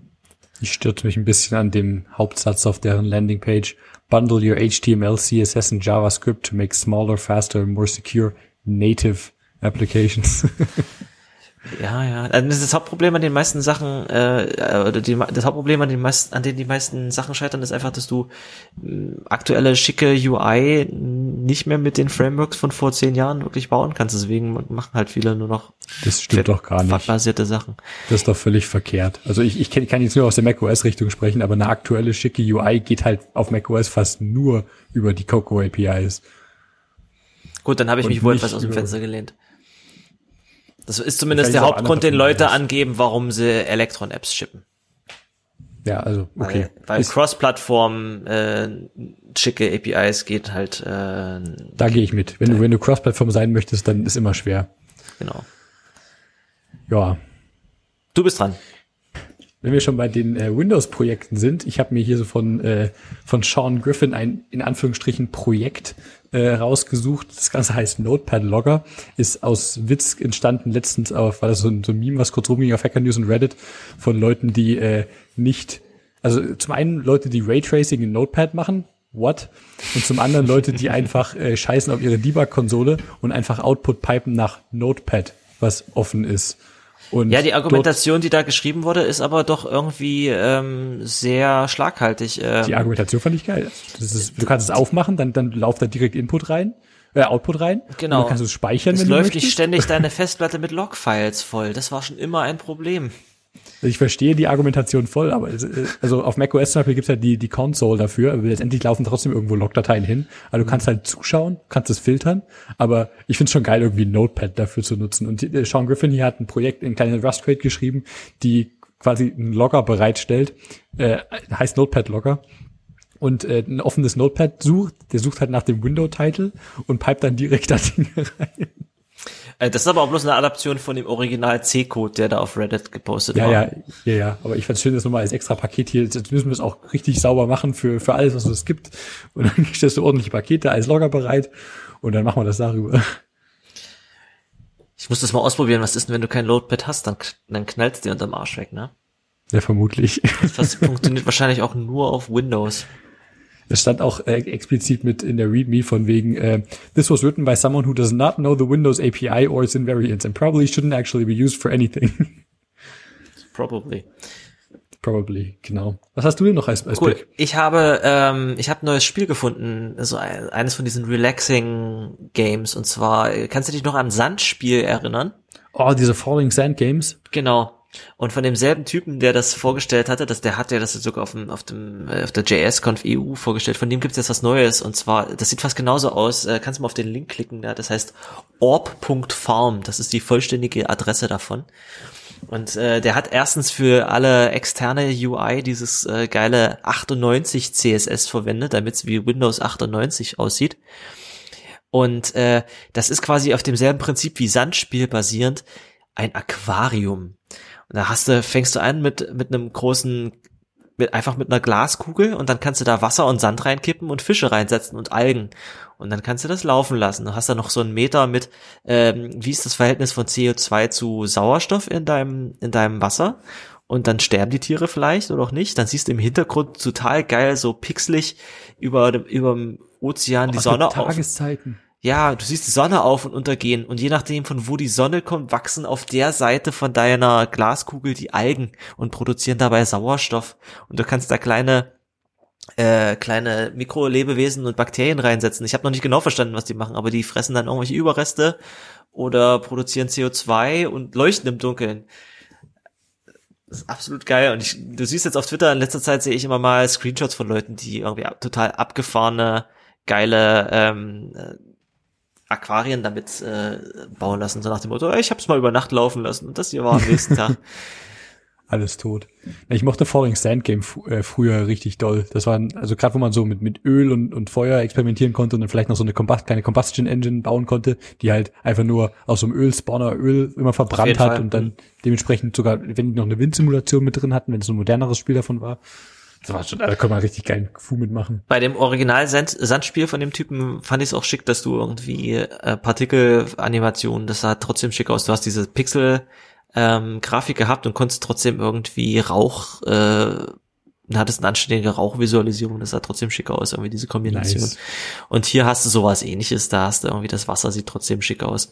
Ich stürze mich ein bisschen an dem Hauptsatz auf deren Landingpage. Bundle your HTML, CSS and JavaScript to make smaller, faster and more secure native applications. Ja, ja. Also das Hauptproblem an den meisten Sachen, äh, oder die, das Hauptproblem an den meisten, an denen die meisten Sachen scheitern, ist einfach, dass du äh, aktuelle schicke UI nicht mehr mit den Frameworks von vor zehn Jahren wirklich bauen kannst. Deswegen machen halt viele nur noch das stimmt doch gar nicht. basierte Sachen. Das ist doch völlig verkehrt. Also ich, ich kann jetzt nur aus der macOS-Richtung sprechen, aber eine aktuelle schicke UI geht halt auf macOS fast nur über die Cocoa APIs. Gut, dann habe ich Und mich wohl etwas aus dem Fenster gelehnt. Das ist zumindest der Hauptgrund, den Leute angeben, warum sie Electron-Apps shippen. Ja, also okay. Weil, weil Cross-Plattform äh, schicke APIs geht halt. Äh, da gehe ich mit. Wenn du wenn du Cross-Plattform sein möchtest, dann ist immer schwer. Genau. Ja. Du bist dran. Wenn wir schon bei den äh, Windows-Projekten sind, ich habe mir hier so von äh, von Sean Griffin ein in Anführungsstrichen Projekt äh, rausgesucht. Das Ganze heißt Notepad Logger, ist aus Witz entstanden letztens auf, war das so ein, so ein Meme, was kurz rumging auf Hacker News und Reddit von Leuten, die äh, nicht, also zum einen Leute, die Raytracing in Notepad machen, what? Und zum anderen Leute, die einfach äh, scheißen auf ihre Debug-Konsole und einfach Output pipen nach Notepad, was offen ist. Und ja, die Argumentation, die da geschrieben wurde, ist aber doch irgendwie ähm, sehr schlaghaltig. Ähm. Die Argumentation fand ich geil. Ist, du kannst es aufmachen, dann, dann lauft da direkt Input rein, äh, Output rein. Genau. Und dann kannst du es speichern, es wenn läuft du möchtest. nicht ständig deine Festplatte mit Logfiles voll. Das war schon immer ein Problem. Ich verstehe die Argumentation voll, aber also auf macOS zum Beispiel gibt's ja die, die Console dafür, aber letztendlich laufen trotzdem irgendwo Logdateien hin. Also du kannst halt zuschauen, kannst es filtern, aber ich finde es schon geil, irgendwie Notepad dafür zu nutzen. Und äh, Sean Griffin hier hat ein Projekt in kleinen Rust Crate geschrieben, die quasi einen Logger bereitstellt, äh, heißt Notepad Logger und äh, ein offenes Notepad sucht, der sucht halt nach dem Window-Title und pipet dann direkt da Dinge rein. Äh, das ist aber auch bloß eine Adaption von dem Original C-Code, der da auf Reddit gepostet ja, war. Ja, ja, ja. Aber ich fand es schön, das nochmal als extra Paket hier. Jetzt müssen wir es auch richtig sauber machen für, für alles, was es gibt. Und dann stellst du ordentliche Pakete als Logger bereit. Und dann machen wir das darüber. Ich muss das mal ausprobieren. Was ist denn, wenn du kein Loadpad hast? Dann, dann knallst dir unterm Arsch weg, ne? Ja, vermutlich. Das funktioniert wahrscheinlich auch nur auf Windows. Es stand auch äh, explizit mit in der README von wegen, äh, this was written by someone who does not know the Windows API or its invariants and probably shouldn't actually be used for anything. Probably. Probably, genau. Was hast du denn noch als, als cool. Pick? Ich habe, ähm, ich habe ein neues Spiel gefunden, also eines von diesen relaxing Games und zwar, kannst du dich noch an Sandspiel erinnern? Oh, diese Falling Sand Games? Genau. Und von demselben Typen, der das vorgestellt hatte, dass der hat ja das sogar auf dem auf dem äh, auf der JS-Conf EU vorgestellt. Von dem gibt's jetzt was Neues und zwar, das sieht fast genauso aus. Äh, kannst du mal auf den Link klicken, ja, das heißt orb.farm. Das ist die vollständige Adresse davon. Und äh, der hat erstens für alle externe UI dieses äh, geile 98 CSS verwendet, damit es wie Windows 98 aussieht. Und äh, das ist quasi auf demselben Prinzip wie Sandspiel basierend ein Aquarium. Und da hast du, fängst du an mit, mit einem großen, mit, einfach mit einer Glaskugel und dann kannst du da Wasser und Sand reinkippen und Fische reinsetzen und Algen. Und dann kannst du das laufen lassen. Du hast da noch so einen Meter mit, ähm, wie ist das Verhältnis von CO2 zu Sauerstoff in deinem, in deinem Wasser? Und dann sterben die Tiere vielleicht oder auch nicht. Dann siehst du im Hintergrund total geil, so pixelig über dem, über dem Ozean die Sonne auf. Tageszeiten ja, du siehst die Sonne auf und untergehen und je nachdem von wo die Sonne kommt, wachsen auf der Seite von deiner Glaskugel die Algen und produzieren dabei Sauerstoff und du kannst da kleine äh, kleine Mikrolebewesen und Bakterien reinsetzen. Ich habe noch nicht genau verstanden, was die machen, aber die fressen dann irgendwelche Überreste oder produzieren CO2 und leuchten im Dunkeln. Das ist absolut geil. Und ich, du siehst jetzt auf Twitter, in letzter Zeit sehe ich immer mal Screenshots von Leuten, die irgendwie total abgefahrene, geile ähm, Aquarien damit äh, bauen lassen, so nach dem Motto, ich hab's mal über Nacht laufen lassen und das hier war am nächsten Tag. Alles tot. Ich mochte Falling Sand Game äh, früher richtig doll. Das war also gerade, wo man so mit mit Öl und, und Feuer experimentieren konnte und dann vielleicht noch so eine Combust kleine Combustion Engine bauen konnte, die halt einfach nur aus so einem Ölspawner Öl immer verbrannt hat Fall. und dann dementsprechend sogar, wenn die noch eine Windsimulation mit drin hatten, wenn es so ein moderneres Spiel davon war, das war schon, da kann man richtig geilen Fu mitmachen. Bei dem Original -Sand Sandspiel von dem Typen fand ich es auch schick, dass du irgendwie äh, Partikelanimationen, das sah trotzdem schick aus. Du hast diese Pixel ähm, Grafik gehabt und konntest trotzdem irgendwie Rauch äh, hattest eine anständige Rauchvisualisierung, das sah trotzdem schick aus, irgendwie diese Kombination. Nice. Und hier hast du sowas ähnliches, da hast du irgendwie das Wasser sieht trotzdem schick aus.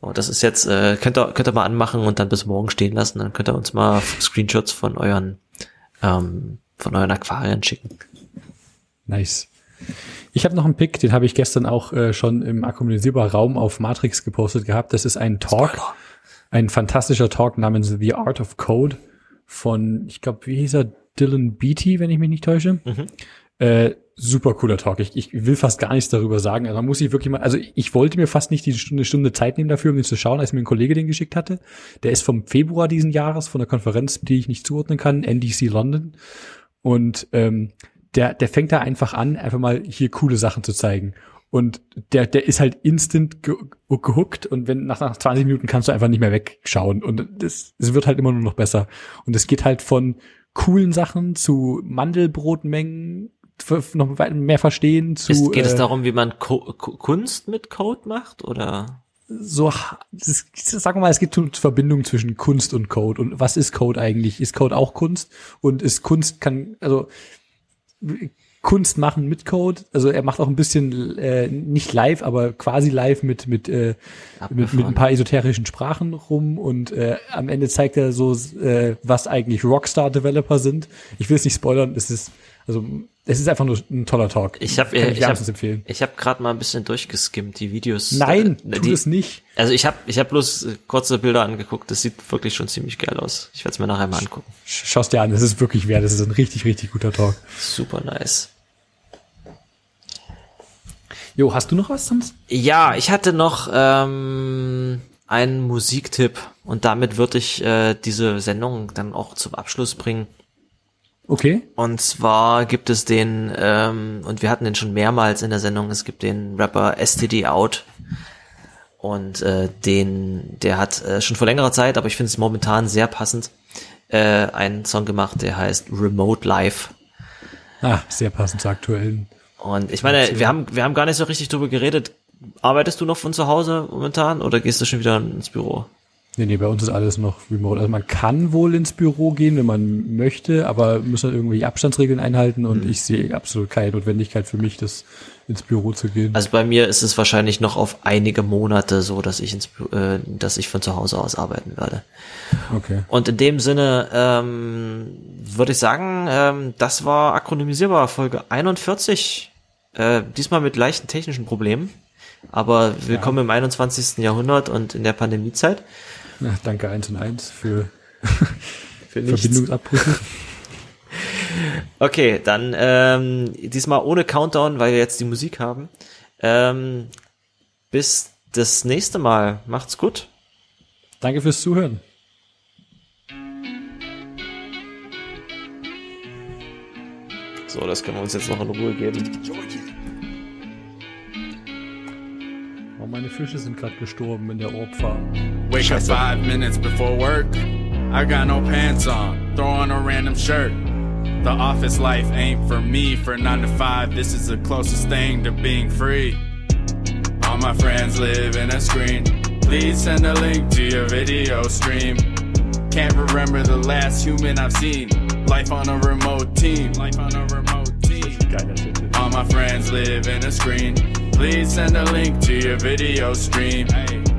So, das ist jetzt, äh, könnt ihr, könnt ihr mal anmachen und dann bis morgen stehen lassen. Dann könnt ihr uns mal Screenshots von euren, ähm, von euren Aquarien schicken. Nice. Ich habe noch einen Pick, den habe ich gestern auch äh, schon im akkumulisierbaren Raum auf Matrix gepostet gehabt. Das ist ein Talk, ein fantastischer Talk namens The Art of Code von, ich glaube, wie hieß er, Dylan Beatty, wenn ich mich nicht täusche. Mhm. Äh, super cooler Talk. Ich, ich will fast gar nichts darüber sagen. Also man muss sich wirklich mal, also ich wollte mir fast nicht die Stunde, Stunde Zeit nehmen dafür, um den zu schauen, als mir ein Kollege den geschickt hatte. Der ist vom Februar diesen Jahres, von der Konferenz, die ich nicht zuordnen kann, NDC London. Und ähm, der, der fängt da einfach an, einfach mal hier coole Sachen zu zeigen. Und der, der ist halt instant ge gehuckt und wenn nach, nach 20 Minuten kannst du einfach nicht mehr wegschauen. Und das, es wird halt immer nur noch besser. Und es geht halt von coolen Sachen zu Mandelbrotmengen noch mehr verstehen zu. Ist, geht äh, es darum, wie man Co Kunst mit Code macht oder? So, das, sagen wir mal, es gibt eine Verbindung zwischen Kunst und Code. Und was ist Code eigentlich? Ist Code auch Kunst? Und ist Kunst kann, also Kunst machen mit Code. Also er macht auch ein bisschen äh, nicht live, aber quasi live mit mit, äh, mit mit ein paar esoterischen Sprachen rum und äh, am Ende zeigt er so, äh, was eigentlich Rockstar Developer sind. Ich will es nicht spoilern. Es ist also es ist einfach nur ein toller Talk. Ich habe ich, ich hab, empfehlen. Ich habe gerade mal ein bisschen durchgeskimmt die Videos. Nein, äh, tu es nicht. Also ich habe ich habe bloß kurze Bilder angeguckt. Das sieht wirklich schon ziemlich geil aus. Ich werde es mir nachher mal angucken. Schau's dir an. Das ist wirklich wert. Das ist ein richtig richtig guter Talk. Super nice. Jo, hast du noch was sonst? Ja, ich hatte noch ähm, einen Musiktipp und damit würde ich äh, diese Sendung dann auch zum Abschluss bringen. Okay. Und zwar gibt es den, ähm, und wir hatten den schon mehrmals in der Sendung, es gibt den Rapper STD Out. Und äh, den, der hat äh, schon vor längerer Zeit, aber ich finde es momentan sehr passend, äh, einen Song gemacht, der heißt Remote Life. Ah, sehr passend zur aktuellen. Und ich meine, wir haben, wir haben gar nicht so richtig drüber geredet. Arbeitest du noch von zu Hause momentan oder gehst du schon wieder ins Büro? Nee, nee, bei uns ist alles noch remote. Also man kann wohl ins Büro gehen, wenn man möchte, aber müssen halt irgendwie Abstandsregeln einhalten und mhm. ich sehe absolut keine Notwendigkeit für mich, das ins Büro zu gehen. Also bei mir ist es wahrscheinlich noch auf einige Monate so, dass ich ins, äh, dass ich von zu Hause aus arbeiten werde. Okay. Und in dem Sinne ähm, würde ich sagen, ähm, das war akronymisierbar Folge 41. Äh, diesmal mit leichten technischen Problemen. Aber willkommen ja. im 21. Jahrhundert und in der Pandemiezeit. Ja, danke eins und eins für, für Verbindungsabbrüche. Okay, dann ähm, diesmal ohne Countdown, weil wir jetzt die Musik haben. Ähm, bis das nächste Mal. Macht's gut. Danke fürs Zuhören. So, das können wir uns jetzt noch in Ruhe geben. Meine Fische sind gerade gestorben in der Orpfarm. Wake up five minutes before work. I got no pants on. Throw on a random shirt. The office life ain't for me. For nine to five, this is the closest thing to being free. All my friends live in a screen. Please send a link to your video stream. Can't remember the last human I've seen. Life on a remote team. Life on a remote team. All my friends live in a screen. Please send a link to your video stream.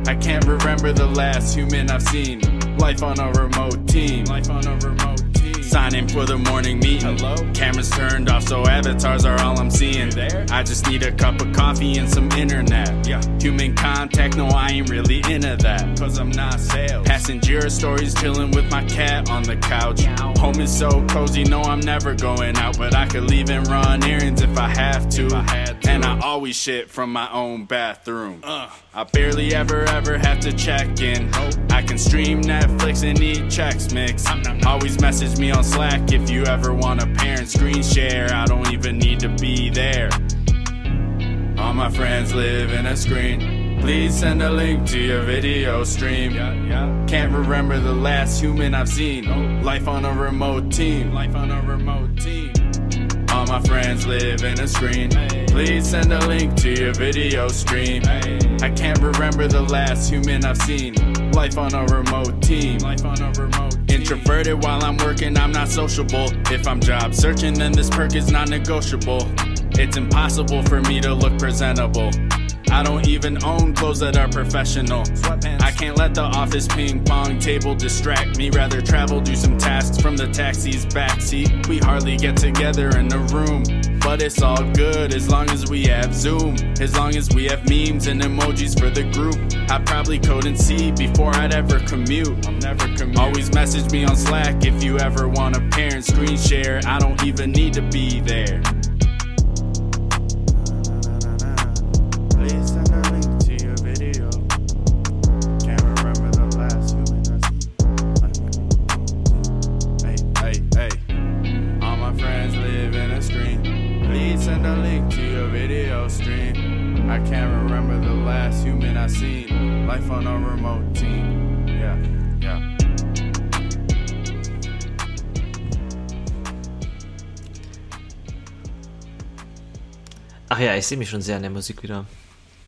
I can't remember the last human I've seen. Life on a remote team. Life on a remote Signing for the morning meeting. Hello? Cameras turned off, so avatars are all I'm seeing. There? I just need a cup of coffee and some internet. Yeah. Human contact, no, I ain't really into that. Cause I'm not sales. Passenger stories, chilling with my cat on the couch. Home is so cozy, no, I'm never going out. But I could leave and run errands if I have to. I to. And I always shit from my own bathroom. Uh. I barely ever ever have to check in. I can stream Netflix and eat Chex Mix. Always message me on Slack if you ever want a parent screen share. I don't even need to be there. All my friends live in a screen. Please send a link to your video stream. Can't remember the last human I've seen. Life on a remote team. Life on a remote team. All my friends live in a screen. Please send a link to your video stream. I can't remember the last human I've seen. Life on a remote team. Life on a remote. Introverted while I'm working, I'm not sociable. If I'm job searching, then this perk is not negotiable. It's impossible for me to look presentable. I don't even own clothes that are professional. Sweatpants. I can't let the office ping pong table distract me. Rather travel, do some tasks from the taxi's backseat. We hardly get together in a room. But it's all good as long as we have Zoom. As long as we have memes and emojis for the group. I'd probably code in see before I'd ever commute. I'll never commute. Always message me on Slack if you ever want a parent screen share. I don't even need to be there. Ach ja, ich sehe mich schon sehr in der Musik wieder.